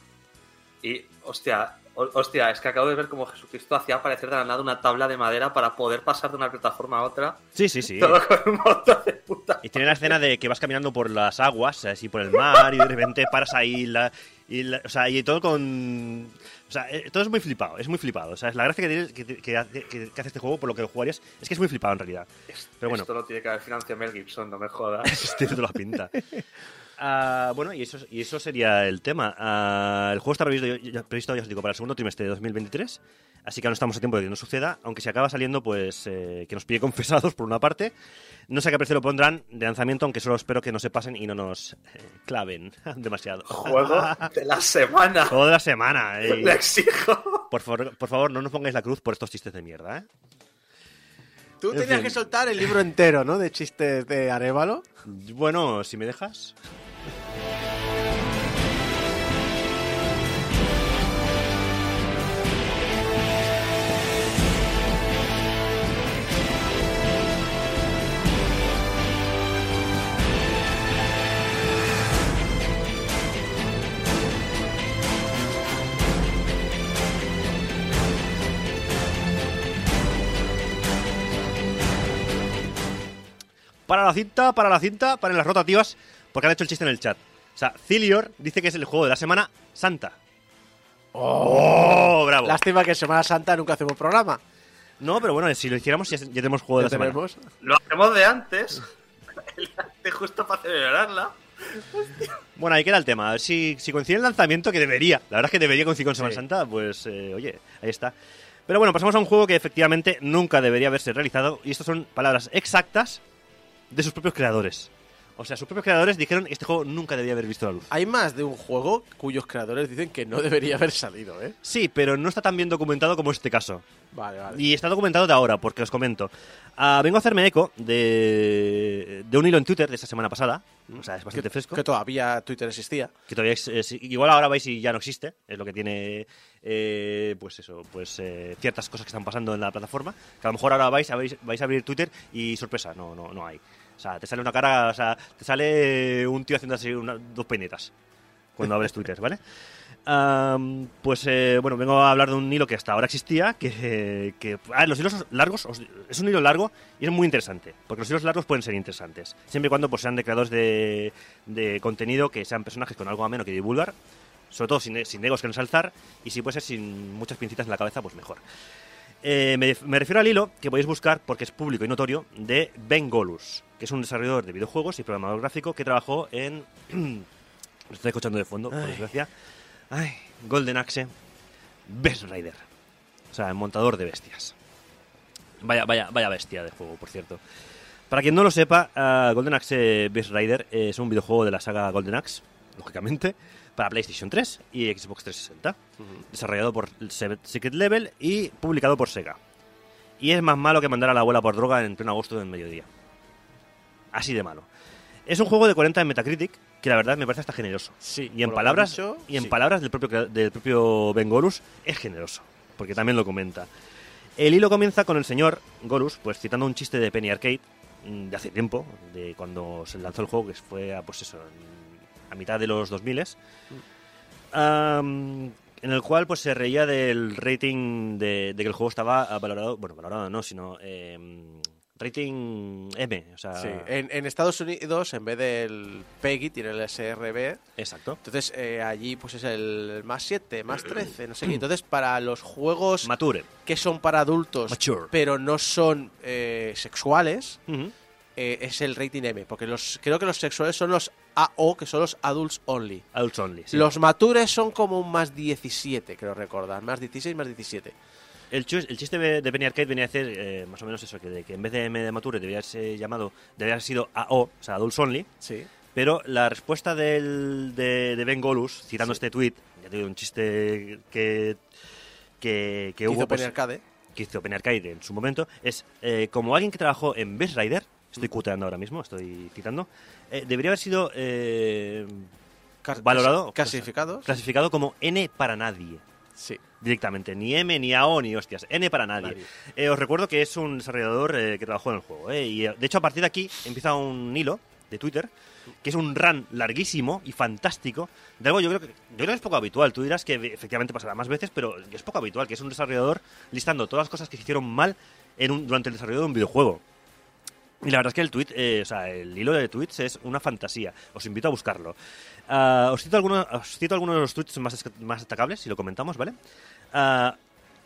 Y, hostia, hostia, es que acabo de ver cómo Jesucristo hacía aparecer de la nada una tabla de madera para poder pasar de una plataforma a otra. Sí, sí, sí. Todo con un montón de puta. Y tiene la escena de que vas caminando por las aguas, así por el mar, y de repente paras ahí, la, y o sea, y todo con... O sea, eh, todo es muy flipado, es muy flipado. O sea, es la gracia que, tiene, que, hace este juego, por lo que lo jugarías, es que es muy flipado en realidad. Pero bueno. Esto lo tiene que haber financiado Mel Gibson, no me jodas. Tiene toda la pinta. Uh, bueno, y eso, y eso sería el tema. Uh, el juego está previsto, previsto, ya os digo, para el segundo trimestre de 2023, así que no estamos a tiempo de que no suceda, aunque si acaba saliendo, pues eh, que nos pille confesados por una parte. No sé a qué precio lo pondrán de lanzamiento, aunque solo espero que no se pasen y no nos eh, claven demasiado. Juego de la semana. Juego de la semana. Eh. Le exijo. Por, favor, por favor, no nos pongáis la cruz por estos chistes de mierda, ¿eh? Tú tenías que soltar el libro entero, ¿no? De chistes de Arevalo. Bueno, si me dejas. Para la cinta, para la cinta, para las rotativas, porque han hecho el chiste en el chat. O sea, Cilior dice que es el juego de la Semana Santa. ¡Oh! ¡Bravo! Lástima que en Semana Santa nunca hacemos programa. No, pero bueno, si lo hiciéramos ya, tenemos juego de la semana. Lo hacemos de antes. de justo para celebrarla. Bueno, ahí queda el tema. Si, si coincide el lanzamiento, que debería. La verdad es que debería coincidir con Semana Santa, pues eh, oye, ahí está. Pero bueno, pasamos a un juego que efectivamente nunca debería haberse realizado. Y estas son palabras exactas de sus propios creadores. O sea, sus propios creadores dijeron que este juego nunca debía haber visto la luz. Hay más de un juego cuyos creadores dicen que no debería haber salido, ¿eh? Sí, pero no está tan bien documentado como este caso. Vale, vale. Y está documentado de ahora, porque os comento. Ah, vengo a hacerme eco de, de un hilo en Twitter de esta semana pasada. O sea, es bastante fresco. Que todavía Twitter existía. que todavía es- es- igual ahora vais y ya no existe es lo que tiene eh, pues eso pues eh, ciertas cosas que están pasando en la plataforma que a lo mejor ahora vais a, vais, vais a abrir Twitter y sorpresa no no no hay o sea te sale una cara o sea te sale un tío haciendo así una- dos peinetas cuando abres Twitter vale Am, pues eh, bueno, vengo a hablar de un hilo que hasta ahora existía, que, ah, los hilos largos, os- es un hilo largo y es muy interesante, porque los hilos largos pueden ser interesantes, siempre y cuando pues, sean de creadores de, de contenido, que sean personajes con algo ameno que divulgar, sobre todo sin, sin egos que ensalzar, y si puede ser sin muchas pincitas en la cabeza, pues mejor. Eh, me, me refiero al hilo que podéis buscar, porque es público y notorio, de Ben Golus, que es un desarrollador de videojuegos y programador gráfico que trabajó en... Lo estoy escuchando de fondo, por desgracia. Ay, Golden Axe, Best Rider. O sea, el montador de bestias. Vaya, vaya, vaya bestia de juego, por cierto. Para quien no lo sepa, ah, Golden Axe Best Rider es un videojuego de la saga Golden Axe, lógicamente, para PlayStation 3 y Xbox 360. Desarrollado por Se- Secret Level y publicado por Sega. Y es más malo que mandar a la abuela por droga en pleno agosto del mediodía. Así de malo. Es un juego de 40 en Metacritic, que la verdad me parece hasta generoso. Sí, Y en palabras, dicho, y en sí. palabras del propio, del propio Ben Golus, es generoso, porque también lo comenta. El hilo comienza con el señor Golus, pues citando un chiste de Penny Arcade mm, de hace tiempo, de cuando se lanzó el juego, que fue a, pues eso, a mitad de los 2000 Am, en el cual pues se reía del rating de, de que el juego estaba valorado, bueno, valorado no, sino em, rating M, o sea, Sí, en, en Estados Unidos, en vez del PEGI, tiene el SRB. exacto. Entonces, eh, allí pues es el más 7, más 13, no sé qué. Entonces, para los juegos Mature. que son para adultos, Mature. pero no son eh, sexuales, eh, es el rating M. Porque los creo que los sexuales son los AO, que son los Adults Only. Adults only. sí. Los matures son como un más 17, creo recordar. Más 16, más 17. El, chus- el chiste de de Penny Arcade venía a decir eh, más o menos eso, que, de que en vez de M de Mature debería ser llamado, debería haber sido AO, o sea, Adults Only, Sí. pero la respuesta del, de, de Ben Golus, citando este tweet, ya te digo, un chiste que, que, que Hizo hubo, pues, Penny Arcade. que hizo Penny Arcade en su momento, es eh, como alguien que trabajó en Best Rider, estoy cuteando ahora mismo, estoy citando, eh, debería haber sido eh, valorado, Clasificados. clasificado como N para nadie Sí. Directamente, ni M, ni AO, ni hostias, N para nadie. Eh, os recuerdo que es un desarrollador eh, que trabajó en el juego, eh, y eh, de hecho a partir de aquí empieza un hilo de Twitter que es un run larguísimo y fantástico de algo yo creo que yo creo que es poco habitual. Tú dirás que efectivamente pasará más veces, pero es poco habitual, que es un desarrollador listando todas las cosas que se hicieron mal en un- durante el desarrollo de un videojuego. Y la verdad es que el tweet, eh, o sea, el hilo de tweets es una fantasía. Os invito a buscarlo. Ah, os, cito algunos, os cito algunos de los tweets más, más destacables, si lo comentamos, ¿vale? Ah,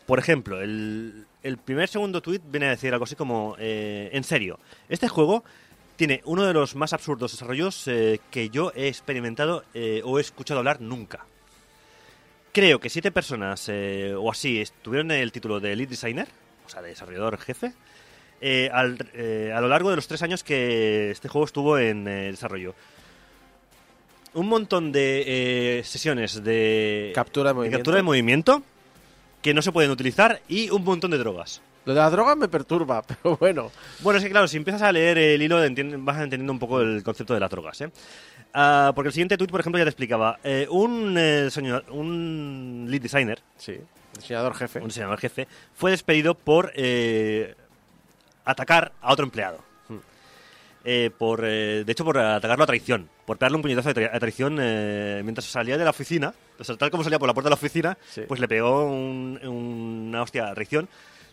por ejemplo, el, el primer segundo tweet viene a decir algo así como, eh, en serio, este juego tiene uno de los más absurdos desarrollos eh, que yo he experimentado eh, o he escuchado hablar nunca. Creo que siete personas o así tuvieron el título de lead designer, o sea, de desarrollador jefe, al- a lo largo de los tres años que este juego estuvo en desarrollo. Un montón de eh, sesiones de Captura de movimiento. captura de movimiento que no se pueden utilizar y un montón de drogas. Lo de la droga me perturba, pero bueno. Bueno, es que claro, si empiezas a leer el hilo vas entendiendo un poco el concepto de las drogas, ¿eh? Ah, porque el siguiente tweet, por ejemplo, ya te explicaba. eh, un, eh, un lead designer, Sí. Diseñador jefe. un diseñador jefe, fue despedido por eh, atacar a otro empleado. Eh, por, eh, de hecho, por atacarlo a traición, por pegarle un puñetazo de tra- a traición eh, mientras salía de la oficina, o sea, tal como salía por la puerta de la oficina, Sí. pues le pegó un- una hostia a traición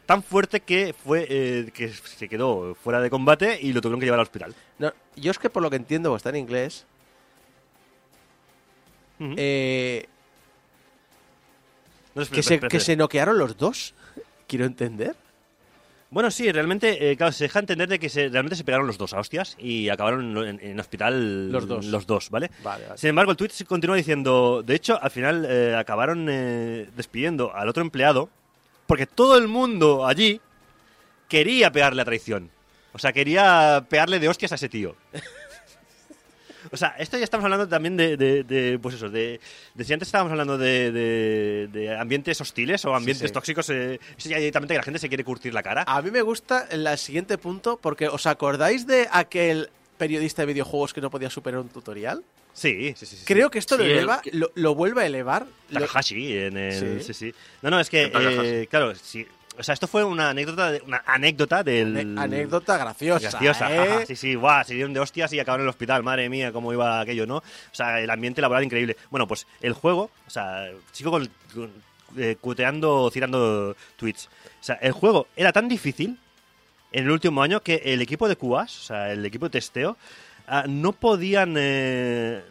tan fuerte que fue eh, que se quedó fuera de combate y lo tuvieron que llevar al hospital. No, yo es que por lo que entiendo, o está en inglés, eh, No, espera, que, se, espera, que se noquearon los dos. Quiero entender. Bueno, sí, realmente, eh, claro, se deja entender de que se, realmente se pegaron los dos a hostias y acabaron en, en hospital Los dos. los dos, ¿vale? Vale, vale. Sin embargo, el tweet se continúa diciendo, de hecho, al final eh, acabaron eh, despidiendo al otro empleado porque todo el mundo allí quería pegarle a traición. O sea, quería pegarle de hostias a ese tío. O sea, esto ya estamos hablando también de, de, de, pues eso, de, de si antes estábamos hablando de, de, de ambientes hostiles o ambientes sí. tóxicos, eh, eso ya directamente que la gente se quiere curtir la cara. A mí me gusta el, el siguiente punto porque ¿os acordáis de aquel periodista de videojuegos que no podía superar un tutorial? Sí, sí, sí. sí, Creo que esto Sí, lo el eleva, que- lo, lo vuelve a elevar. lo- Takahashi en el... Sí. Sí, sí. No, no, es que, eh, claro, sí. O sea, esto fue una anécdota, de- una anécdota del... anécdota graciosa. Graciosa, ¿eh? jaja, sí, sí, guau, se dieron de hostias y acabaron en el hospital, madre mía, cómo iba aquello, ¿no? O sea, el ambiente laboral increíble. Bueno, pues el juego, o sea, sigo con, con- eh, cuteando, tirando tweets. O sea, el juego era tan difícil en el último año que el equipo de QAs, o sea, el equipo de testeo, ah, no podían... eh,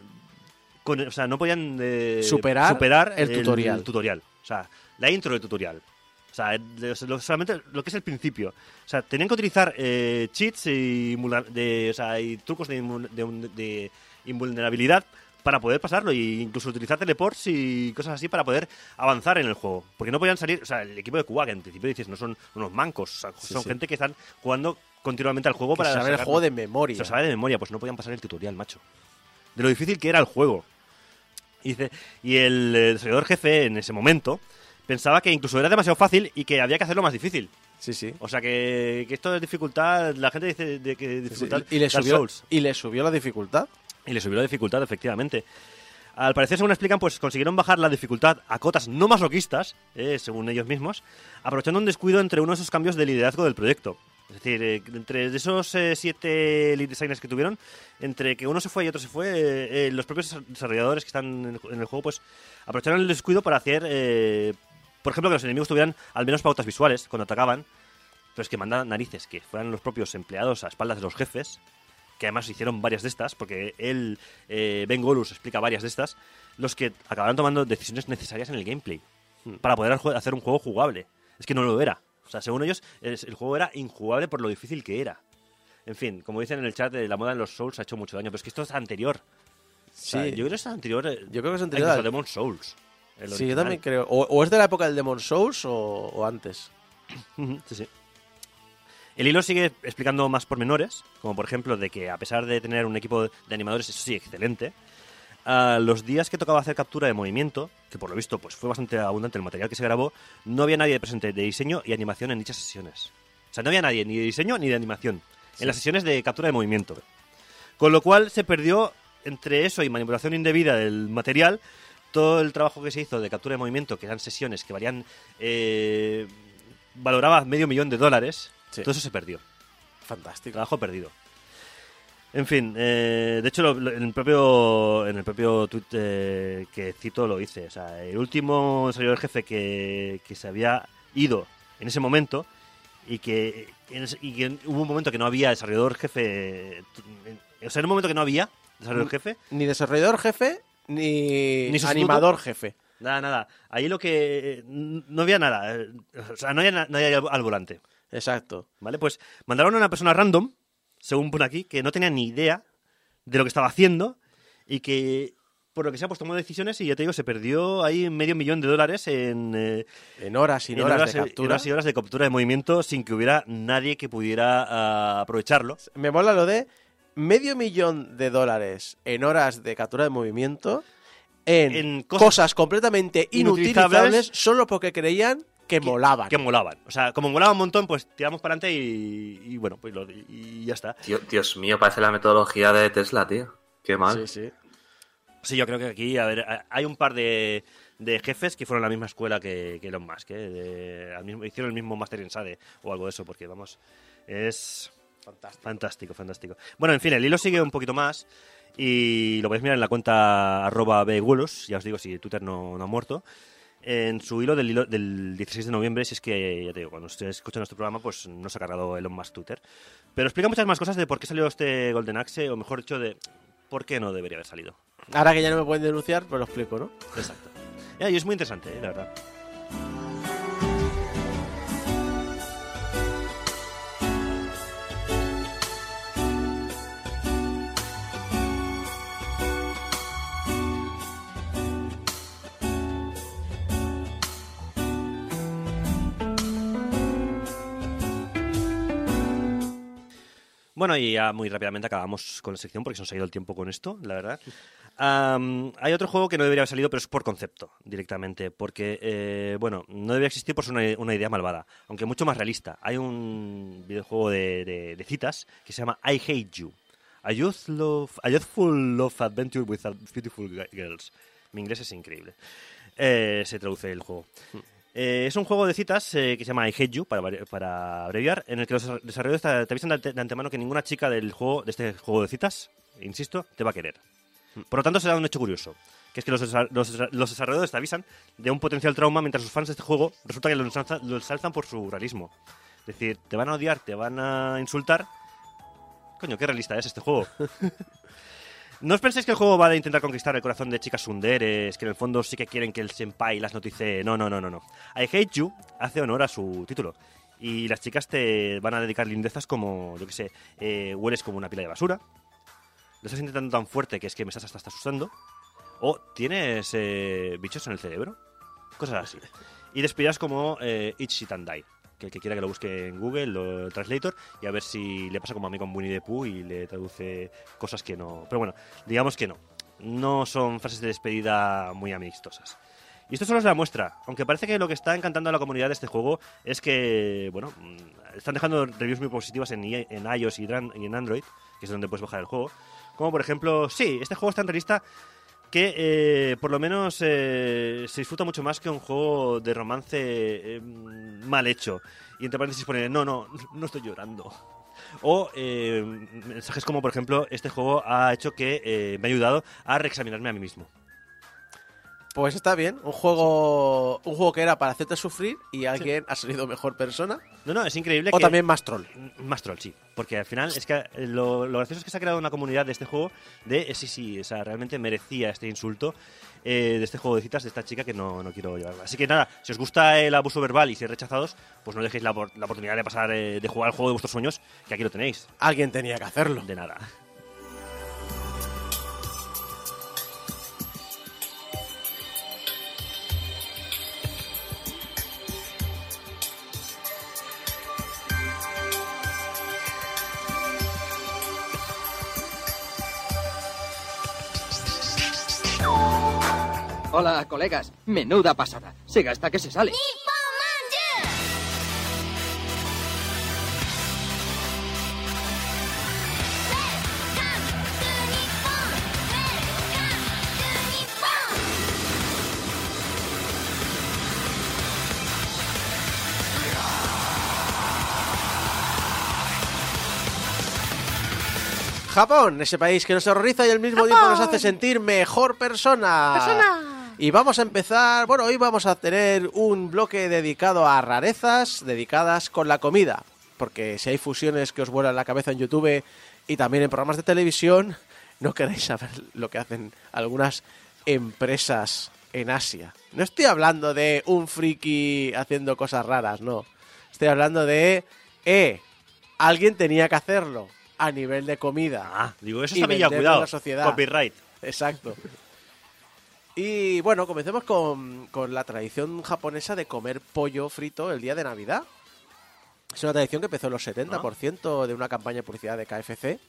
con- o sea, no podían eh, Superar el tutorial. tutorial. O sea, la intro del tutorial. O sea, solamente lo que es el principio. O sea, tenían que utilizar eh, cheats y, de, o sea, y trucos de, de de invulnerabilidad para poder pasarlo e incluso utilizar teleports y cosas así para poder avanzar en el juego. Porque no podían salir, o sea, el equipo de Cuba, que en principio dices, no son unos mancos, o sea, son sí. gente que están jugando continuamente al juego Que para saber el juego de memoria. Se sabe de memoria, pues no podían pasar el tutorial, macho. De lo difícil que era el juego. Y, dice, y el eh, desarrollador jefe en ese momento pensaba que incluso era demasiado fácil y que había que hacerlo más difícil. Sí, sí. O sea que, que esto es dificultad, la gente dice de que Sí, sí. dificultad Y, le subió, Souls. y le subió la dificultad. Y le subió la dificultad, efectivamente. Al parecer, según explican, pues consiguieron bajar la dificultad a cotas no masoquistas, eh, según ellos mismos, aprovechando un descuido entre uno de esos cambios de liderazgo del proyecto. Es decir, eh, entre esos eh, siete lead designers que tuvieron, entre que uno se fue y otro se fue, eh, eh, los propios desarrolladores que están en el, en el juego, pues aprovecharon el descuido para hacer, por ejemplo, que los enemigos tuvieran al menos pautas visuales cuando atacaban, pero es que mandan narices, que fueran los propios empleados a espaldas de los jefes, que además hicieron varias de estas, porque él, eh, Ben Golus, explica varias de estas, los que acabaron tomando decisiones necesarias en el gameplay para poder hacer un juego jugable. Es que no lo era. O sea, según ellos, el juego era injugable por lo difícil que era. En fin, como dicen en el chat, eh, la moda en los Souls ha hecho mucho daño, pero es que esto es anterior. O sea, Sí. yo creo que es anterior. eh, Yo creo que es a anterior al- Demon Souls. El Sí, yo también creo. O, o es de la época del Demon Souls o, o antes. Sí, sí. El hilo sigue explicando más pormenores, como por ejemplo de que a pesar de tener un equipo de animadores, eso sí, excelente, a los días que tocaba hacer captura de movimiento, que por lo visto pues fue bastante abundante el material que se grabó, no había nadie presente de diseño y animación en dichas sesiones. O sea, no había nadie ni de diseño ni de animación en las sesiones de captura de movimiento. Con lo cual se perdió entre eso y manipulación indebida del material todo el trabajo que se hizo de captura de movimiento, que eran sesiones que valían eh, valoraba medio millón de dólares, Sí. todo eso se perdió. Fantástico. Trabajo perdido. En fin, eh, de hecho, lo- lo- en el propio en el propio tweet eh, que cito lo hice. O sea, el último desarrollador jefe que, que se había ido en ese momento y que, en ese- y que hubo un momento que no había desarrollador jefe. O sea, en un momento que no había desarrollador jefe, Ni desarrollador jefe, ni, Ni animador jefe. nada, nada. Ahí lo que. No había nada. eh, O sea, no había na- nadie al- volante. Exacto. ¿Vale? Pues mandaron a una persona random, según pone aquí, que no tenía ni idea de lo que estaba haciendo y que, por lo que sea, pues tomó decisiones y ya te digo, se perdió ahí medio millón de dólares en, eh, En horas y en horas, horas, de y- captura. horas y horas de captura de movimiento sin que hubiera nadie que pudiera ah, aprovecharlo. Me mola lo de medio millón de dólares en horas de captura de movimiento en, En cosas, cosas completamente inutilizables inutilizables solo porque creían que, molaban. Que molaban. O sea, como molaba un montón, pues tiramos para adelante y, y bueno, pues lo- y ya está. Tío, Dios mío, parece la metodología de Tesla, tío. Qué mal. Sí, sí. Sí, yo creo que aquí, a ver, hay un par de, de jefes que fueron a la misma escuela que, que Elon Musk, ¿eh? De- al mismo- hicieron el mismo máster en SADE o algo de eso, porque vamos, es Fantástico. fantástico, fantástico. Bueno, en fin, el hilo sigue un poquito más y lo podéis mirar en la cuenta arroba bgulos, ya os digo, si Twitter no, no ha muerto, en su hilo del, hilo del 16 de noviembre, si es que, ya te digo, cuando ustedes escuchan nuestro programa, pues no se ha cargado Elon Musk Twitter. Pero explica muchas más cosas de por qué salió este Golden Axe, o mejor dicho, de por qué no debería haber salido. Ahora que ya no me pueden denunciar, pues lo explico, ¿no? Exacto. Y es muy interesante, eh, la verdad. Bueno, y ya muy rápidamente acabamos con la sección porque se nos ha ido el tiempo con esto, la verdad. Am, hay otro juego que no debería haber salido, pero es por concepto, directamente. Porque, eh, bueno, no debería existir por una, idea malvada, aunque mucho más realista. Hay un videojuego de, citas que se llama I Hate You. A, youth love, a Youthful Love Adventure with Beautiful Gi- Girls. Mi inglés es increíble. Eh, se traduce el juego. Eh, es un juego de citas eh, que se llama I Hate You, para, abreviar, en el que los desarrolladores te, te avisan de, ante- de antemano que ninguna chica del juego, de este juego de citas, insisto, te va a querer. Por lo tanto, se da un hecho curioso, que es que los, los los desarrolladores te avisan de un potencial trauma mientras los fans de este juego resulta que lo ensalzan, lo ensalzan por su realismo. Es decir, te van a odiar, te van a insultar. Coño, qué realista es este juego. No os penséis que el juego va a intentar conquistar el corazón de chicas sunderes, que en el fondo sí que quieren que el senpai las notice. No, no, no, no, no. I Hate You hace honor a su título. Y las chicas te van a dedicar lindezas como, yo qué sé, eh, hueles como una pila de basura, lo estás intentando tan fuerte que es que me estás hasta, asustando, o tienes eh, bichos en el cerebro, cosas así. Y despidas como eh, Eat Shit and Die, que el que quiera que lo busque en Google, lo Translator, y a ver si le pasa como a mí con Winnie the Pooh y le traduce cosas que no. Pero bueno, digamos que no. No son frases de despedida muy amistosas. Y esto solo es la muestra, aunque parece que lo que está encantando a la comunidad de este juego es que, bueno, mm, están dejando reviews muy positivas en, en iOS y en Android, que es donde puedes bajar el juego. Como por ejemplo, sí, este juego es tan realista que eh, por lo menos eh, se disfruta mucho más que un juego de romance eh, mal hecho. Y entre paréntesis pone, no, no, no estoy llorando. O mensajes como, por ejemplo, este juego ha hecho que me ha ayudado a reexaminarme a mí mismo. Pues está bien, un juego, un juego que era para hacerte sufrir y alguien ha salido mejor persona. No, no, es increíble O que... también más troll. Más troll, sí. Porque al final es que eh, lo, lo gracioso es que se ha creado una comunidad de este juego de eh, sí, sí, o sea, realmente merecía este insulto eh, de este juego de citas de esta chica que no, no quiero llevarla. Así que nada, si os gusta el abuso verbal y si rechazados, pues no dejéis la, la oportunidad de pasar eh, de jugar al juego de vuestros sueños, que aquí lo tenéis. Alguien tenía que hacerlo. De nada. Hola, colegas. Menuda pasada. Se gasta que se sale. Japón, ese país que nos horroriza y al mismo tiempo nos hace sentir mejor persona. Y vamos a empezar, bueno, hoy vamos a tener un bloque dedicado a rarezas dedicadas con la comida. Porque si hay fusiones que os vuelan la cabeza en YouTube y también en programas de televisión, no queréis saber lo que hacen algunas empresas en Asia. No estoy hablando de un friki haciendo cosas raras, no. Estoy hablando de, eh, alguien tenía que hacerlo a nivel de comida. Ah, digo, eso Y está bien cuidado. la sociedad. Copyright. Exacto. Y bueno, comencemos con, con la tradición japonesa de comer pollo frito el día de Navidad. Es una tradición que empezó en los 70% de una campaña de publicidad de KFC.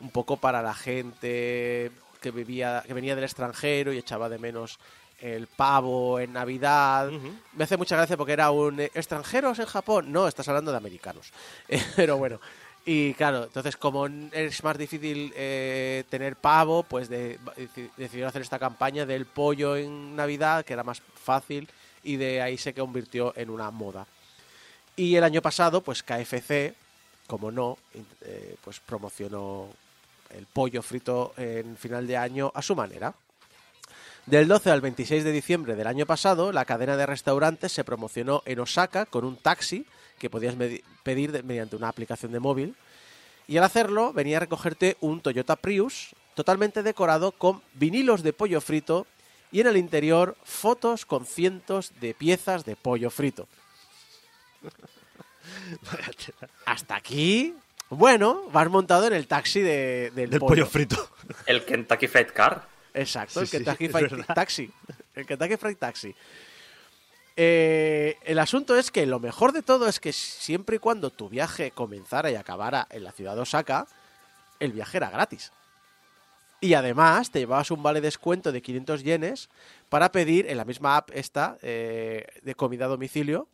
Un poco para la gente que, vivía, que venía del extranjero y echaba de menos el pavo en Navidad. Me hace mucha gracia porque era un extranjeros en Japón. No, estás hablando de americanos. Pero bueno. Y claro, entonces como es más difícil eh, tener pavo, pues de- deci- decidieron hacer esta campaña del pollo en Navidad, que era más fácil, y de ahí se convirtió en una moda. Y el año pasado, pues KFC, como no, eh, pues promocionó el pollo frito en final de año a su manera. Del 12 al 26 de diciembre del año pasado, la cadena de restaurantes se promocionó en Osaka con un taxi que podías pedir de- mediante una aplicación de móvil. Y al hacerlo, venía a recogerte un Toyota Prius totalmente decorado con vinilos de pollo frito y en el interior fotos con cientos de piezas de pollo frito. Hasta aquí, bueno, vas montado en el taxi de- del, Del pollo frito. El Kentucky Fried Car. Exacto, Sí, el sí, Kentucky es Fried. Taxi. El Kentucky Fried Taxi. Eh, el asunto es que lo mejor de todo es que siempre y cuando tu viaje comenzara y acabara en la ciudad de Osaka, el viaje era gratis. Y además te llevabas un vale descuento de 500 yenes para pedir en la misma app esta eh, de comida a domicilio,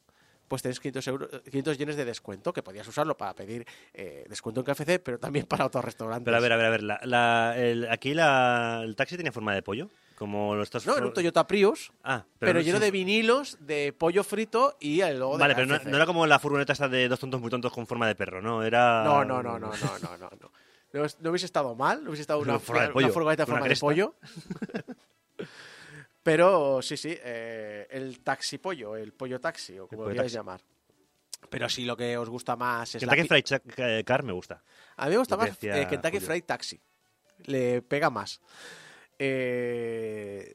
pues tienes 500, euros, 500 yenes de descuento, que podías usarlo para pedir eh, descuento en KFC, pero también para otros restaurantes. Pero a ver, a ver, a ver. La, aquí la- el taxi tiene forma de pollo. Como los estos No, en un Toyota Prius, Ah, pero, no- lleno sí, de vinilos, de pollo frito y el logo de Vale, pero no, era como la furgoneta esta de dos tontos muy tontos con forma de perro, ¿no? Era. No, no, no, no, no, no, no, no. No, es- no hubiese estado mal, no hubiese estado una, de furgoneta una forma de pollo. Pero sí, sí, eh, el taxi pollo, el pollo taxi, o como lo quieras llamar. Pero si lo que os gusta más es la Kentucky pi- Fried Car me gusta. A mí me gusta lo que más eh, Kentucky. Fried Taxi. Le pega más. Eh,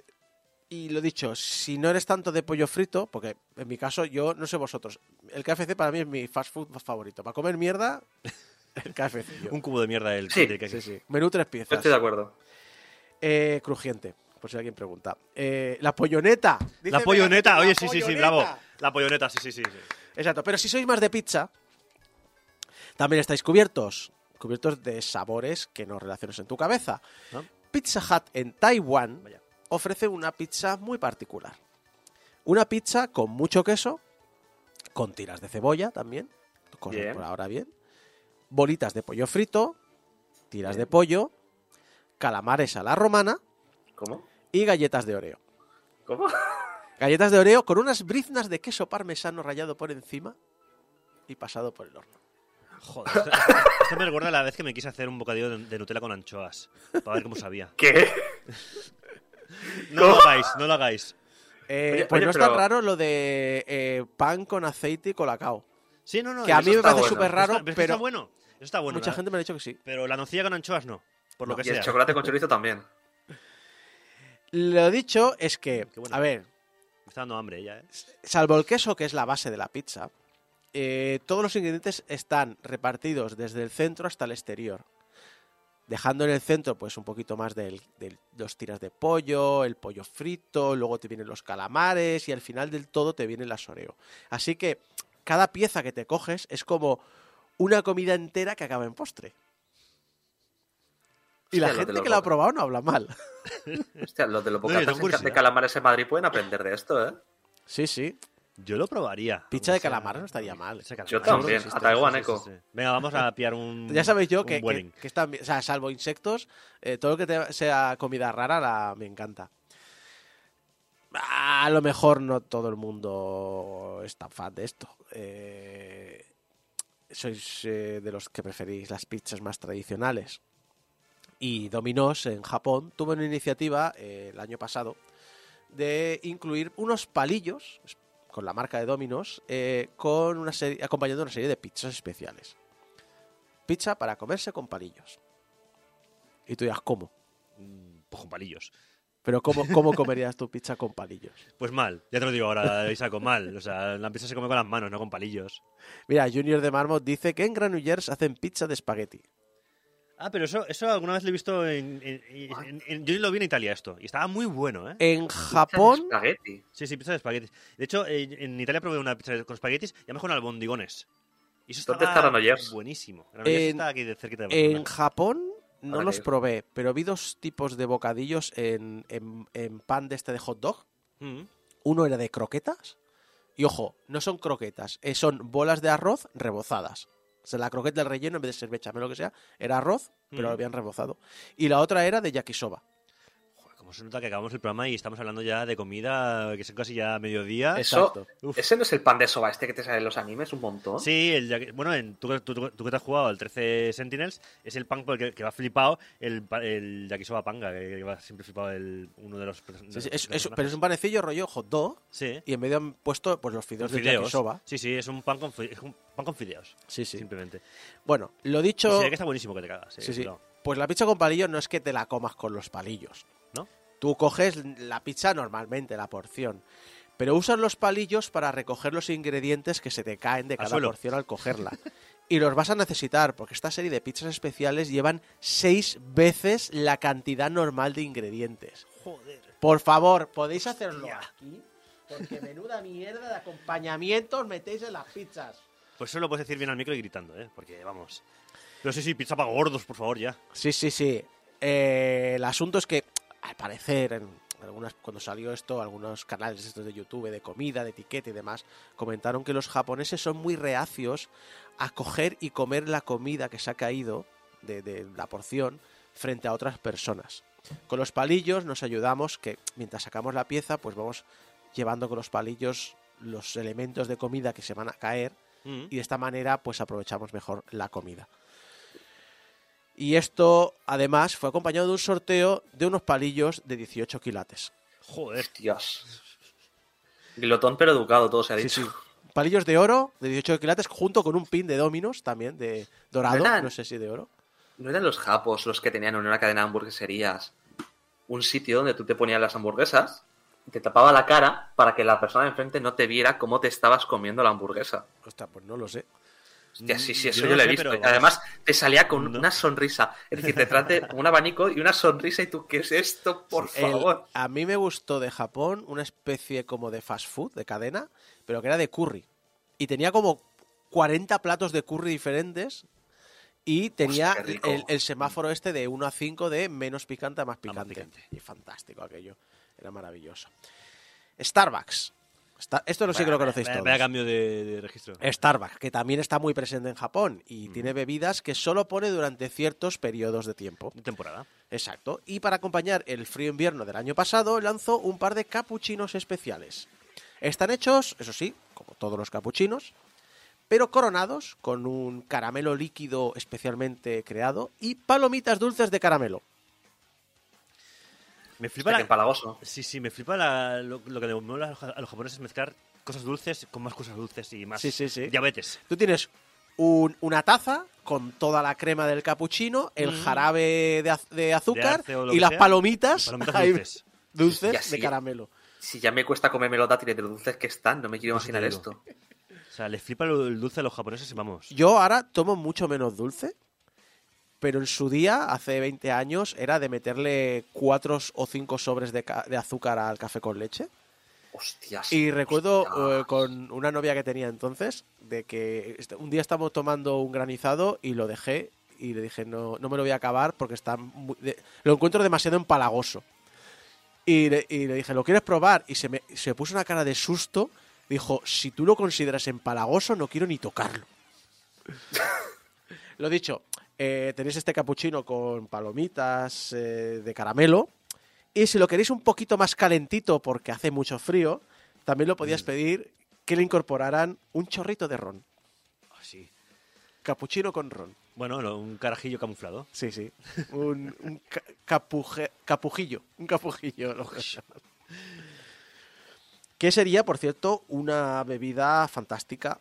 y lo dicho, si no eres tanto de pollo frito, porque en mi caso, yo no sé vosotros, el KFC para mí es mi fast food favorito. Para comer mierda, el KFC. yo. Un cubo de mierda del Sí, Sí, sí. Menú tres Yo piezas. estoy de acuerdo. Eh, crujiente, por si alguien pregunta. Eh, la polloneta. Dice La polloneta, oye, la sí, sí, sí, bravo. La polloneta, sí, sí, sí. sí. Exacto, pero si sois más de pizza, también estáis cubiertos. Cubiertos de sabores que no relaciones en tu cabeza. ¿No? Pizza Hut en Taiwán Vaya. ofrece una pizza muy particular. Una pizza con mucho queso, con tiras de cebolla también, cosas Bien. por ahora bien, bolitas de pollo frito, tiras Bien. de pollo, calamares a la romana ¿Cómo? y galletas de Oreo. ¿Cómo? Galletas de Oreo con unas briznas de queso parmesano rallado por encima y pasado por el horno. Joder, esto, esto me recuerda a la vez que me quise hacer un bocadillo de, de Nutella con anchoas. Para ver cómo sabía. ¿Qué? No lo hagáis, no lo hagáis. Eh, Oye, pues oye, no es tan pero- raro lo de eh, pan con aceite y colacao. Sí, no, no. que a mí me está parece bueno. súper raro, está- pero, es que pero está bueno. Eso está bueno. mucha la- gente me ha dicho que sí. Pero la nocilla con anchoas no. Por lo No. que Y el sea. chocolate con chorizo también. Lo dicho es que, bueno. a ver, Me está dando hambre ya, ¿eh? salvo el queso, que es la base de la pizza, eh, todos los ingredientes están repartidos desde el centro hasta el exterior. Dejando en el centro, pues, un poquito más de los tiras de pollo, el pollo frito, luego te vienen los calamares y al final del todo te vienen las Oreo. Así que cada pieza que te coges es como una comida entera que acaba en postre. Y la Hostia, gente que lo ha probado no habla mal. Hostia, los de los No, bocatas curiosidad. de calamares en Madrid pueden aprender de esto, ¿eh? Sí, sí. Yo lo probaría. Pizza de calamares no estaría mal. Yo también. A Taiwán, Sí, sí, Eco. sí. Venga, vamos a pillar un. Ya sabéis yo que, que, Vueling. que están bien. O sea, salvo insectos, eh, todo lo que te- sea comida rara la, me encanta. A lo mejor no todo el mundo es tan fan de esto. Eh, sois eh, de los que preferís las pizzas más tradicionales. Y Domino's en Japón tuvo una iniciativa eh, el año pasado de incluir unos palillos con la marca de Domino's eh, con una serie, acompañando una serie de pizzas especiales. Pizza para comerse con palillos. Y tú dirás, ¿cómo? Mm, Pues con palillos. Pero ¿cómo, cómo comerías tu pizza con palillos? Pues mal, ya te lo digo ahora, Isaco, mal. O sea, la pizza se come con las manos, no con palillos. Mira, Junior de Marmot dice que en Granollers hacen pizza de espagueti. Ah, pero eso, eso alguna vez lo he visto en, en- en- en- Yo lo vi en Italia esto, y estaba muy bueno, ¿eh? En Japón, Espagueti. Sí, sí, pizza de espaguetis. De hecho, en Italia probé una pizza con espaguetis y además con albondigones. Y eso ¿Dónde estaba está Granollers? buenísimo. Granollers En- está aquí de cerquita de en. Japón no los probé, pero vi dos tipos de bocadillos en, en- en pan de este de hot dog. Mm. Uno era de croquetas. Y ojo, no son croquetas, eh, son bolas de arroz rebozadas. O sea, la croqueta del relleno, en vez de ser bechamel o lo que sea, era arroz, pero Mm. lo habían rebozado. Y la otra era de yakisoba. Se nota que acabamos el programa y estamos hablando ya de comida que son casi ya mediodía. Eso. ¿Ese no es el pan de soba este que te sale en los animes un montón? Sí, el, yaki- bueno, en, tú, tú- tú- tú que te has jugado al 13 Sentinels, es el pan por el que, que va flipado el, el yakisoba panga, que, que va siempre flipado el, uno de los, pers- Sí, de sí, los es- es- personajes. pero es un panecillo rollo hot dog Sí, y en medio han puesto pues, los los fideos de yakisoba. Sí, sí, es un pan con, es un pan con fideos, Sí, sí. simplemente. Bueno, lo dicho... ve que está buenísimo que te cagas. Sí, sí. cuidado. Pues la pizza con palillos no es que te la comas con los palillos. ¿No? Tú coges la pizza normalmente, la porción. Pero usas los palillos para recoger los ingredientes que se te caen de cada porción al cogerla. y los vas a necesitar, porque esta serie de pizzas especiales llevan seis veces la cantidad normal de ingredientes. Joder. Por favor, ¿podéis hacerlo aquí? Porque menuda mierda de acompañamientos metéis en las pizzas. Pues eso lo puedes decir bien al micro y gritando, ¿eh? Porque vamos. Pero sí, sí, pizza para gordos, por favor, ya. Sí, sí, sí. Eh, el asunto es que, al parecer, en algunas, cuando salió esto, algunos canales estos de YouTube de comida, de etiqueta y demás, comentaron que los japoneses son muy reacios a coger y comer la comida que se ha caído de, de la porción frente a otras personas. Con los palillos nos ayudamos que mientras sacamos la pieza, pues vamos llevando con los palillos los elementos de comida que se van a caer Mm. y de esta manera pues aprovechamos mejor la comida. Y esto además fue acompañado de un sorteo de unos palillos de 18 quilates. Joder. Dios. Glotón pero educado, todo se ha dicho. sí. Palillos de oro de 18 quilates junto con un pin de dominos también de dorado, no sé si de oro. ¿No eran los japos los que tenían en una cadena de hamburgueserías un sitio donde tú te ponías las hamburguesas, te tapaba la cara para que la persona de enfrente no te viera cómo te estabas comiendo la hamburguesa? Hostia, pues no lo sé. Hostia, sí, sí, Mm, eso yo lo he sé, visto. pero. Además, te salía con No. una sonrisa. Es decir, te trate un abanico y una sonrisa y tú, ¿qué es esto? Por favor. a mí me gustó de Japón una especie como de fast food, de cadena, pero que era de curry. Y tenía como 40 platos de curry diferentes. Y tenía Hostia, el, el semáforo este de 1 a 5 de menos picante a más más picante. picante. Y fantástico aquello. Era maravilloso. Starbucks. Esto no sé que lo conocéis todos. vaya cambio de, de registro. Starbucks, que también está muy presente en Japón Mm. y tiene bebidas que solo pone durante ciertos periodos de tiempo. De temporada. Exacto. Y para acompañar el frío invierno del año pasado, lanzó un par de capuchinos especiales. Están hechos, eso sí, como todos los capuchinos, pero coronados con un caramelo líquido especialmente creado y palomitas dulces de caramelo. Me flipa la... empalagoso. Sí, sí, me flipa la- lo, lo que le mola a los- japoneses es mezclar cosas dulces con más cosas dulces y más Sí, sí, sí. diabetes. Tú tienes un- una taza con toda la crema del capuchino, el Mm. jarabe de, az- de azúcar y las sea, palomitas, Palomitas ahí- dulces. de caramelo. Si ya me cuesta comerme los dátiles de los dulces que están, no me quiero Pues imaginar esto. O sea, les flipa el dulce a los japoneses y vamos. Yo ahora tomo mucho menos dulce, pero en su día, hace 20 años, era de meterle cuatro o cinco sobres de, ca- de azúcar al café con leche. Hostias. Y recuerdo hostias. eh, con una novia que tenía entonces, de que un día estábamos tomando un granizado y lo dejé y le dije, no, no me lo voy a acabar porque está muy- de- lo encuentro demasiado empalagoso. Y le, y le dije, ¿lo quieres probar? Y se me, se puso una cara de susto. Dijo, si tú lo consideras empalagoso, no quiero ni tocarlo. lo dicho, eh, tenéis este capuchino con palomitas eh, de caramelo. Y si lo queréis un poquito más calentito porque hace mucho frío, también lo podías pedir que le incorporaran un chorrito de ron. Ah, sí. Capuchino con ron. Bueno, un carajillo camuflado. Sí, sí. Un, un ca- capuje- capujillo. Un capujillo. lo que. Que sería, por cierto, una bebida fantástica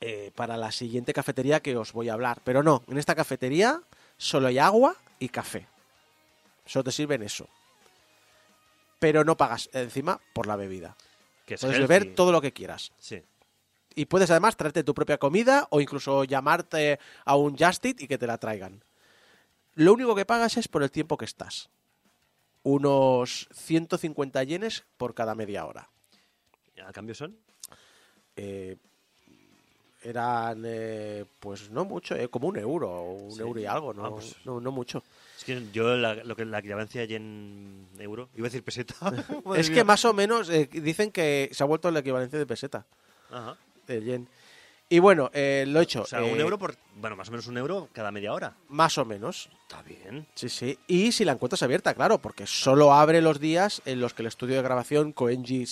eh, para la siguiente cafetería que os voy a hablar. Pero no, en esta cafetería solo hay agua y café. Solo te sirven eso. Pero no pagas encima por la bebida. Que es Puedes healthy. beber todo lo que quieras. Sí. Y puedes además traerte tu propia comida o incluso llamarte a un Just Eat y que te la traigan. Lo único que pagas es por el tiempo que estás. Unos 150 yenes por cada media hora. ¿A cambio son? Eh, eran, eh, pues no mucho, eh, como un euro, un Sí. euro y algo, no, Ah, pues- no, no mucho. Es que yo la, lo que la equivalencia en euro, iba a decir peseta. Es que más o menos eh, dicen que se ha vuelto la equivalencia de peseta, Ajá. del yen. Y bueno, eh, lo he hecho. O sea, un euro por. Bueno, más o menos un euro cada media hora. Más o menos. Está bien. Sí, sí. Y si la encuentras abierta, claro, porque solo abre los días en los que el estudio de grabación Koenji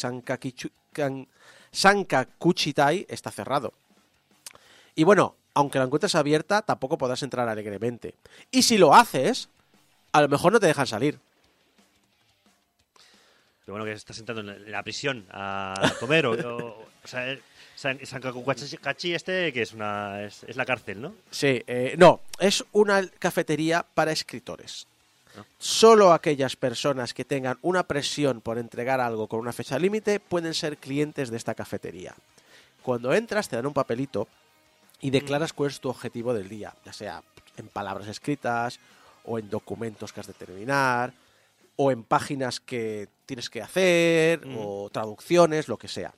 Sankakuchitai está cerrado. Y bueno, aunque la encuentres abierta, tampoco podrás entrar alegremente. Y si lo haces, a lo mejor no te dejan salir. Pero bueno, que estás entrando en la, en la prisión a comer o. o, o sea, el San, San este, que es una. Es, es la cárcel, ¿no? Sí, eh, no, es una cafetería para escritores. Ah. Solo aquellas personas que tengan una presión por entregar algo con una fecha límite pueden ser clientes de esta cafetería. Cuando entras te dan un papelito y declaras cuál es tu objetivo del día, ya sea en palabras escritas o en documentos que has de terminar. o en páginas que tienes que hacer, Mm. o traducciones, lo que sea.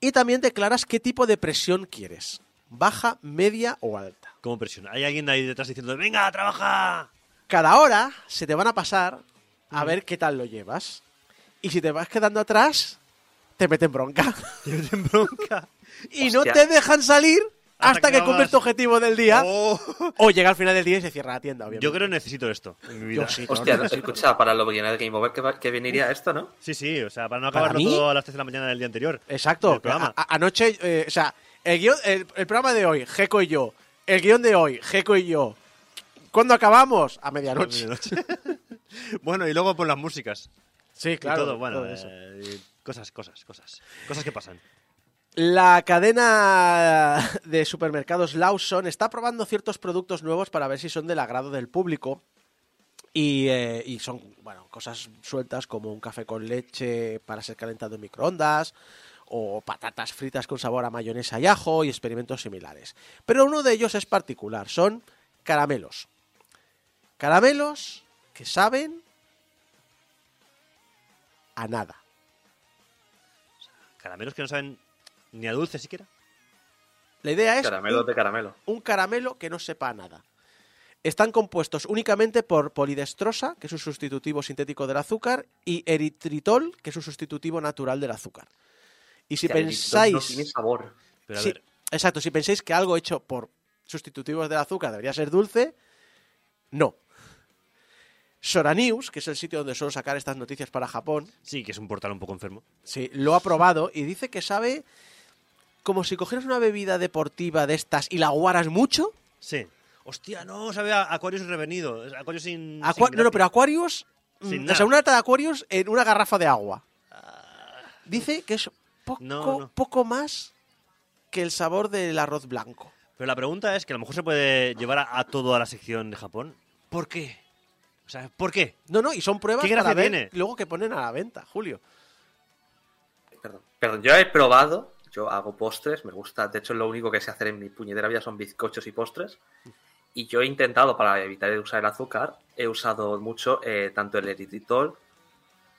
Y también declaras qué tipo de presión quieres, baja, media o alta. ¿Cómo presiona? Hay alguien ahí detrás diciendo, venga, trabaja. Cada hora se te van a pasar a ver qué tal lo llevas. Y si te vas quedando atrás, te meten bronca. Te meten bronca. Y no te dejan salir Hasta hasta, que que cumples tu objetivo del día. Oh. O llega al final del día y se cierra la tienda, obviamente. Yo creo que necesito esto en mi vida. Yo sí, Hostia, no, no se escucha para los beginners de Game Over que, que veniría esto, ¿no? Sí, sí, o sea, para no ¿Para acabarlo todo a las 3 de la mañana del día anterior. Exacto. A- a- anoche, eh, o sea, el, guión- el, el programa de hoy, Geco y yo. El guion de hoy, Geco y yo. ¿Cuándo acabamos? A medianoche. bueno, y luego por las músicas. Sí, y claro. todo, bueno, todo eso. eh, y cosas, cosas, cosas. Cosas que pasan. La cadena de supermercados Lawson está probando ciertos productos nuevos para ver si son del agrado del público. Y, eh, y son, bueno, cosas sueltas como un café con leche para ser calentado en microondas, o patatas fritas con sabor a mayonesa y ajo y experimentos similares. Pero uno de ellos es particular, son caramelos. Caramelos que saben a nada. Caramelos que no saben ni a dulce siquiera. La idea es Caramelo un- de caramelo. un caramelo que no sepa nada. Están compuestos únicamente por polidestrosa, que es un sustitutivo sintético del azúcar, y eritritol, que es un sustitutivo natural del azúcar. Y si pensáis... No tiene sabor. Pero a Sí, ver, exacto, si pensáis que algo hecho por sustitutivos del azúcar debería ser dulce, no. Sora News, que es el sitio donde suelo sacar estas noticias para Japón, sí, que es un portal un poco enfermo. Sí, lo ha probado y dice que sabe como si cogieras una bebida deportiva de estas y la aguaras mucho. Sí. Hostia, no, sabe a Aquarius revenido. Aquarius sin. Aqua- sin no, no, pero Aquarius. Sin mm, nada. o sea, una lata de Aquarius en una garrafa de agua. Dice que es poco, No, no. poco más que el sabor del arroz blanco. Pero la pregunta es que a lo mejor se puede llevar a, a todo a la sección de Japón. ¿Por qué? O sea, ¿por qué? No, no, y son pruebas ¿Qué gracia para ver tiene? luego que ponen a la venta, Julio. Perdón. Perdón, yo he probado, yo hago postres, me gusta, de hecho lo único que sé hacer en mi puñetera vida son bizcochos y postres. Y yo he intentado, para evitar usar el azúcar, he usado mucho eh, tanto el eritritol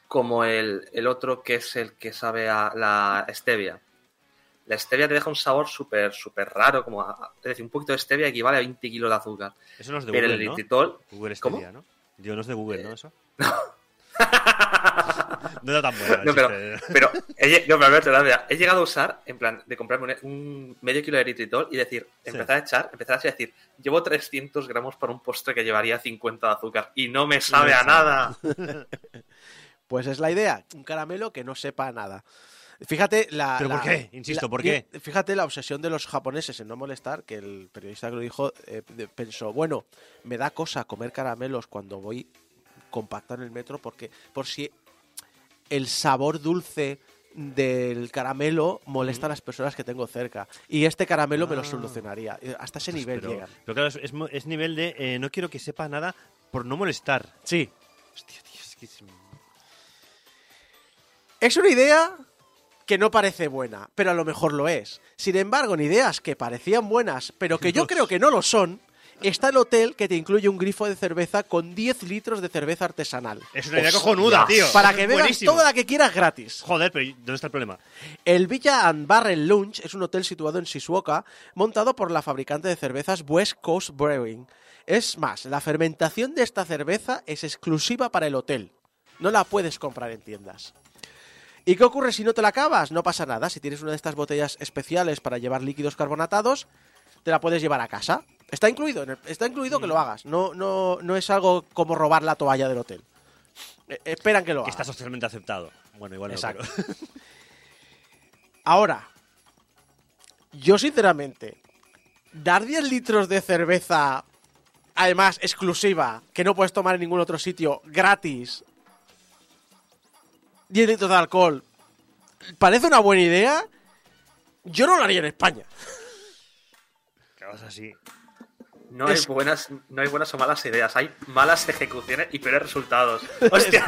como el, el otro que es el que sabe a la stevia. La stevia te deja un sabor súper, súper raro, como a- es decir, un poquito de stevia equivale a 20 kilos de azúcar. Eso no es de Pero el Google, ¿no? eritritol, Google ¿Cómo? Stadia, ¿no? Digo, no es de Google, ¿no? Eso. no era tan bueno. el No, pero, pero he, no, pero Alberto, la verdad, he llegado a usar, en plan, de comprarme un, un medio kilo de eritritol y decir, Sí. empezar a echar, empezar a decir, llevo 300 gramos para un postre que llevaría 50 de azúcar y no me sabe a sabe. nada. Pues es la idea, un caramelo que no sepa nada. Fíjate la. ¿Pero la- por qué? Insisto, la- ¿por qué? Fíjate la obsesión de los japoneses en no molestar, que el periodista que lo dijo eh, pensó, bueno, me da cosa comer caramelos cuando voy compacto en el metro porque por si el sabor dulce del caramelo molesta a las personas que tengo cerca. Y este caramelo me lo Ah. solucionaría. Hasta ese Pues, nivel pero, llegan. pero claro, es, es mo- es nivel de eh, no quiero que sepa nada por no molestar. Sí. Hostia, tío, es que es- Es una idea que no parece buena, pero a lo mejor lo es. Sin embargo, en ideas que parecían buenas, pero que yo creo que no lo son, está el hotel que te incluye un grifo de cerveza con 10 litros de cerveza artesanal. Es una idea cojonuda, tío. Para que bebas buenísimo. toda la que quieras gratis. Joder, pero ¿dónde está el problema? El Villa and Barrel Lounge es un hotel situado en Shizuoka, montado por la fabricante de cervezas West Coast Brewing. Es más, la fermentación de esta cerveza es exclusiva para el hotel. No la puedes comprar en tiendas. ¿Y qué ocurre si no te la acabas? No pasa nada. Si tienes una de estas botellas especiales para llevar líquidos carbonatados, te la puedes llevar a casa. Está incluido, en el- está incluido que lo hagas. No, no, no es algo como robar la toalla del hotel. Eh, esperan que lo hagas. está socialmente aceptado. Bueno, igual no, Exacto. pero- Ahora, yo sinceramente, dar 10 litros de cerveza, además exclusiva, que no puedes tomar en ningún otro sitio, gratis, 10 litros de alcohol, parece una buena idea. Yo no lo haría en España. Así. No hay, buenas, no hay buenas o malas ideas, hay malas ejecuciones y peores resultados. Hostia.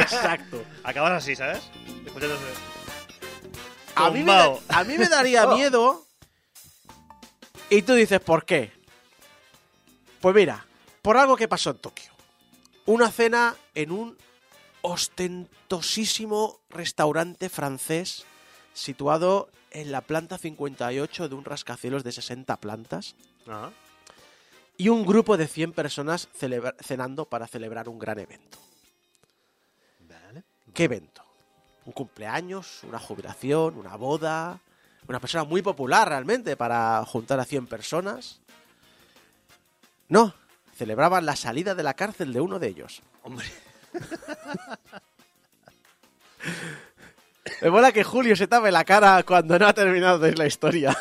Exacto. Acabas así, ¿sabes? A mí, me, da- a mí me daría Oh. miedo. Y tú dices, ¿por qué? Pues mira, por algo que pasó en Tokio. Una cena en un ostentosísimo restaurante francés situado en la planta 58 de un rascacielos de 60 plantas Ajá. Y un grupo de 100 personas celebra- cenando para celebrar un gran evento. Vale. ¿Qué evento? Un cumpleaños, una jubilación, una boda, una persona muy popular realmente para juntar a 100 personas. No, celebraban la salida de la cárcel de uno de ellos. Hombre, Me mola que Julio se tape la cara cuando no ha terminado de la historia.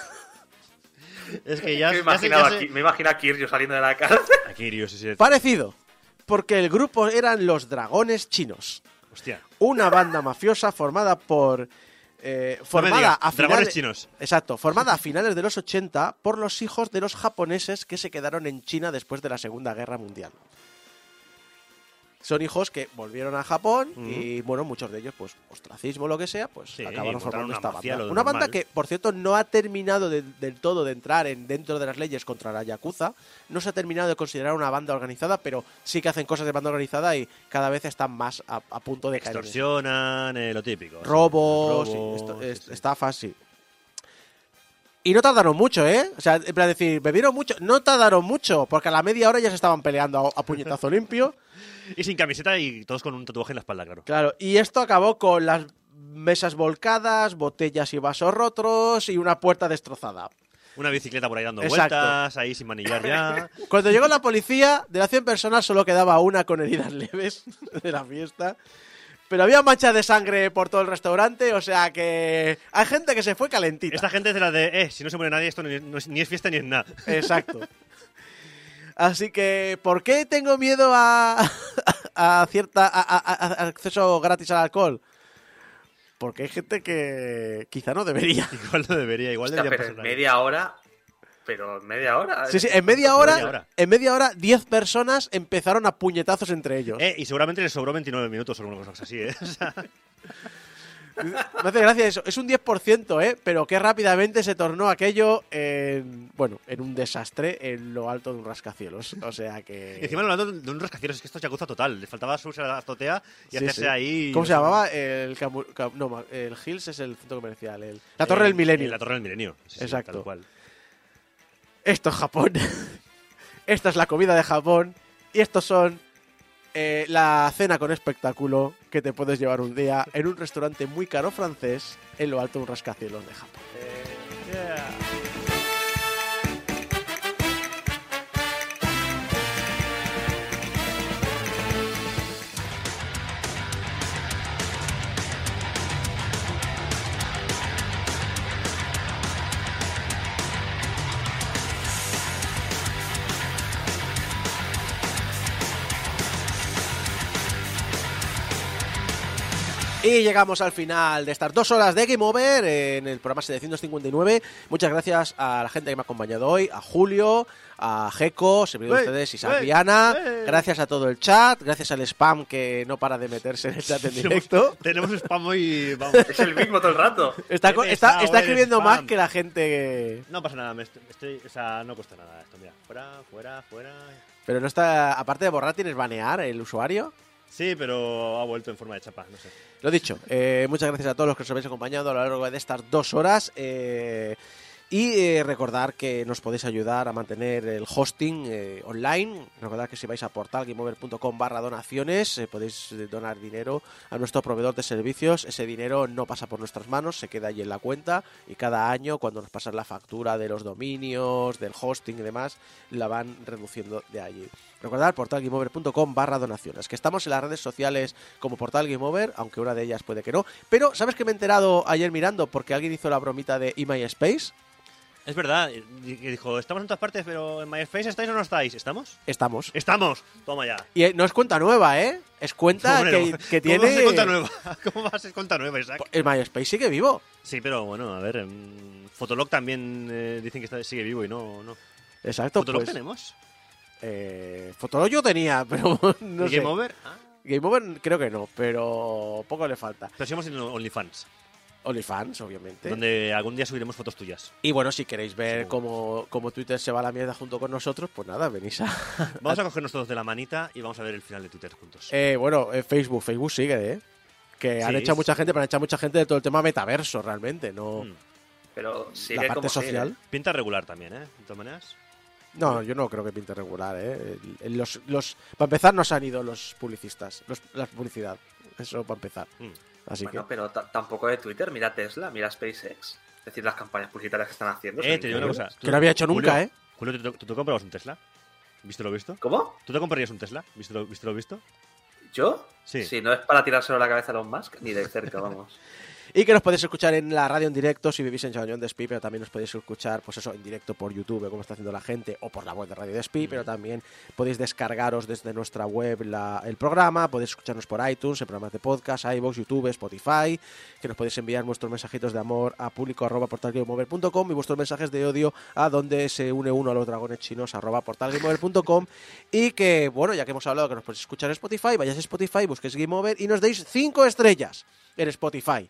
Es que ya, me, ya sé- he imaginado ya me imagino a Kiryu saliendo de la cárcel. A Kiryu, sí, sí. Parecido, porque el grupo eran los dragones chinos, Hostia. una banda mafiosa formada por... eh, No formada digas, a dragones finales, chinos. Exacto, formada a finales de los 80 por los hijos de los japoneses que se quedaron en China después de la Segunda Guerra Mundial. Son hijos que volvieron a Japón y, bueno, muchos de ellos, pues, ostracismo o lo que sea, pues Sí, acabaron formando una esta banda. Una banda que, por cierto, no ha terminado de- del todo de entrar en, dentro de las leyes contra la Yakuza. No se ha terminado de considerar una banda organizada, pero sí que hacen cosas de banda organizada y cada vez están más a, a punto de caer. Extorsionan, eh, lo típico. robos, esto- sí. estafas, sí. Y no tardaron mucho, ¿eh? O sea, en plan decir, bebieron mucho, no tardaron mucho, porque a la media hora ya se estaban peleando a, a puñetazo limpio. Y sin camiseta y todos con un tatuaje en la espalda, claro. Claro, y esto acabó con las mesas volcadas, botellas y vasos rotos y una puerta destrozada. Una bicicleta por ahí dando Exacto. vueltas, ahí sin manillar ya. Cuando llegó la policía, de las 100 personas solo quedaba una con heridas leves de la fiesta. Pero había manchas de sangre por todo el restaurante, o sea que hay gente que se fue calentita. Esta gente es de la de, eh, si no se muere nadie, esto ni, no es, ni es fiesta ni es nada. Exacto. Así que, ¿por qué tengo miedo a, a cierta a, a- a- a acceso gratis al alcohol? Porque hay gente que quizá no debería. Igual no debería, igual Hostia, debería pero en pasar. media hora. Pero en media hora. Sí, sí, en media hora, Media hora. en media hora, 10 personas empezaron a puñetazos entre ellos. Eh, y seguramente les sobró 29 minutos o alguna cosa así, ¿eh? O sea, Me hace gracia eso. Es un 10%, ¿eh? Pero qué rápidamente se tornó aquello en, bueno, en un desastre en lo alto de un rascacielos. O sea que... y encima hablando de un rascacielos, es que esto es yakuza total. Les faltaba subirse a la azotea y Sí, hacerse sí. ahí... ¿Cómo se llamaba? El, Camu- Cam- no, el Hills es el centro comercial. el- la Torre eh, del Milenio. eh, La Torre del Milenio. Sí, sí, Exacto. tal cual. Esto es Japón. Esta es la comida de Japón. Y estos son eh, la cena con espectáculo que te puedes llevar un día en un restaurante muy caro francés en lo alto de un rascacielos de Japón. Y llegamos al final de estas dos horas de Game Over en el programa 759. Muchas gracias a la gente que me ha acompañado hoy, a Julio, a Jeco, servidor de ustedes, ¡Ey! Viana. Gracias a todo el chat, gracias al spam que no para de meterse en el chat en directo. Tenemos spam hoy... Vamos. Es el mismo todo el rato. Está, escribiendo spam. más que la gente que... No pasa nada, me estoy, estoy- o sea, no cuesta nada esto. Mira, fuera, fuera, fuera. Pero no está... Aparte de borrar, ¿tienes banear el usuario? Sí, pero ha vuelto en forma de chapa, no sé. Lo dicho, eh, muchas gracias a todos los que os habéis acompañado a lo largo de estas dos horas. eh, y eh, recordar que nos podéis ayudar a mantener el hosting eh, online. Recordad que si vais a portalgameover.com barra donaciones eh, podéis eh, donar dinero a nuestro proveedor de servicios. Ese dinero no pasa por nuestras manos, se queda ahí en la cuenta y cada año cuando nos pasan la factura de los dominios, del hosting y demás, la van reduciendo de allí. Recordad portalgameover.com barra donaciones, que estamos en las redes sociales como Portal Game Over, aunque una de ellas puede que no. Pero, ¿sabes que me he enterado ayer mirando porque alguien hizo la bromita de eMySpace? Es verdad, dijo, estamos en todas partes, pero en MySpace estáis o no estáis. ¿Estamos? Estamos. ¡Estamos! Toma ya. Y eh, no es cuenta nueva, ¿eh? Es cuenta Hombre, que, que ¿Cómo tiene... va a ser cuenta nueva? ¿Cómo va a ser cuenta nueva, Isaac? El MySpace sigue vivo. Sí, pero bueno, a ver, Fotolog también eh, dicen que está, sigue vivo y no... no. Exacto, ¿Fotolog pues... tenemos? Eh, Fotolog yo tenía, pero no ¿Y sé. Game Over? Ah, Game Over creo que no, pero poco le falta. pero sigamos en OnlyFans. OnlyFans, obviamente. Donde algún día subiremos fotos tuyas. Y bueno, si queréis ver cómo, cómo Twitter se va a la mierda junto con nosotros, pues nada, venís a... Vamos a cogernos todos de la manita y vamos a ver el final de Twitter juntos. Eh, bueno, eh, Facebook, Facebook sigue, ¿eh? Que han Sí, echado mucha gente, pero han echado mucha gente de todo el tema metaverso, realmente, no... Mm. Pero sigue la parte como sigue. social. Pinta regular también, ¿eh? De todas maneras. No, yo no creo que pinte regular, ¿eh? Los, los, para empezar, nos han ido los publicistas, los, la publicidad. Eso para empezar. Mm. Así Bueno, que... pero ta- tampoco de Twitter. Mira Tesla, mira SpaceX. Es decir, las campañas publicitarias que están haciendo. Eh, te digo una cosa. Que no había hecho nunca, Julio, ¿eh? Julio, ¿tú, tú te comprabas un Tesla? ¿Visto lo visto? ¿Cómo? ¿Tú te comprarías un Tesla? ¿Visto lo visto? Lo visto? ¿Yo? Sí. Si no es para tirárselo a la cabeza a Elon Musk, ni de cerca, vamos. Y que nos podéis escuchar en la radio en directo si vivís en Chabañón de Espí, pero también nos podéis escuchar, pues eso, en directo por YouTube, como está haciendo la gente, o por la web de Radio de Espí, pero también podéis descargaros desde nuestra web la- el programa, podéis escucharnos por iTunes, en programas de podcast, iVoox, YouTube, Spotify, que nos podéis enviar vuestros mensajitos de amor a público arroba portalgameover.com y vuestros mensajes de odio a donde se une uno a los dragones chinos arroba portalgameover.com y que, bueno, ya que hemos hablado que nos podéis escuchar en Spotify, vayáis a Spotify, busquéis Game Over y nos deis 5 estrellas en Spotify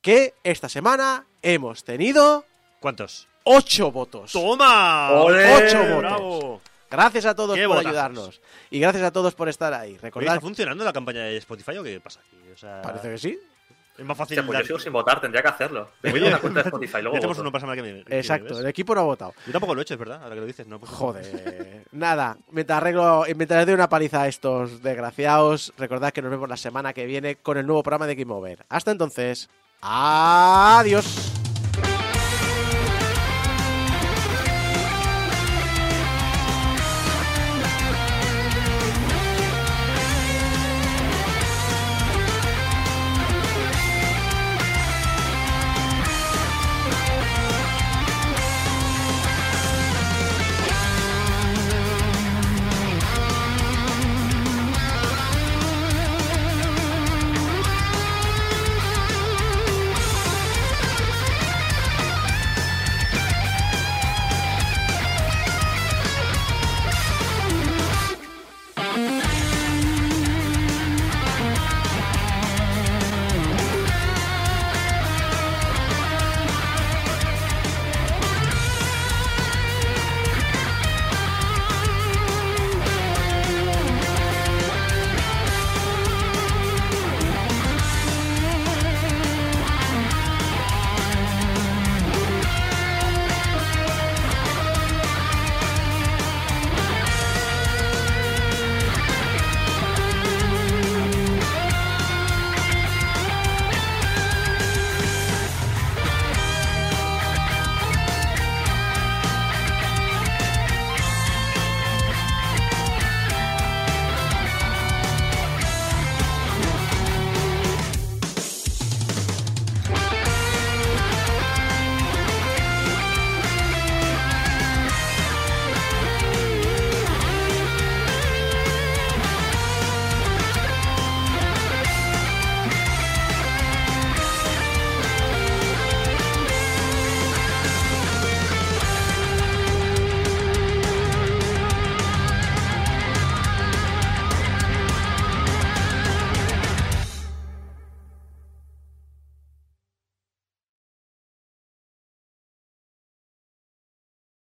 que esta semana hemos tenido ¿Cuántos? 8 votos. ¡Toma! ¡Ole! Ocho votos. ¡Bravo! Gracias a todos ¡Qué por ayudarnos. Y gracias a todos por estar ahí. Recordad, ¿Está funcionando la campaña de Spotify o qué pasa aquí? O sea, parece que sí. es más fácil. Pues yo dar- sigo sin votar, tendría que hacerlo. Me voy a una cuenta de Spotify, Ya luego tenemos uno para que viene. que Exacto, el equipo no ha votado. Yo tampoco lo he hecho, es verdad, ahora que lo dices. No, he puesto- Joder. Nada, mientras arreglo, mientras doy una paliza a estos desgraciados, recordad que nos vemos la semana que viene con el nuevo programa de Game Over. Hasta entonces, adiós.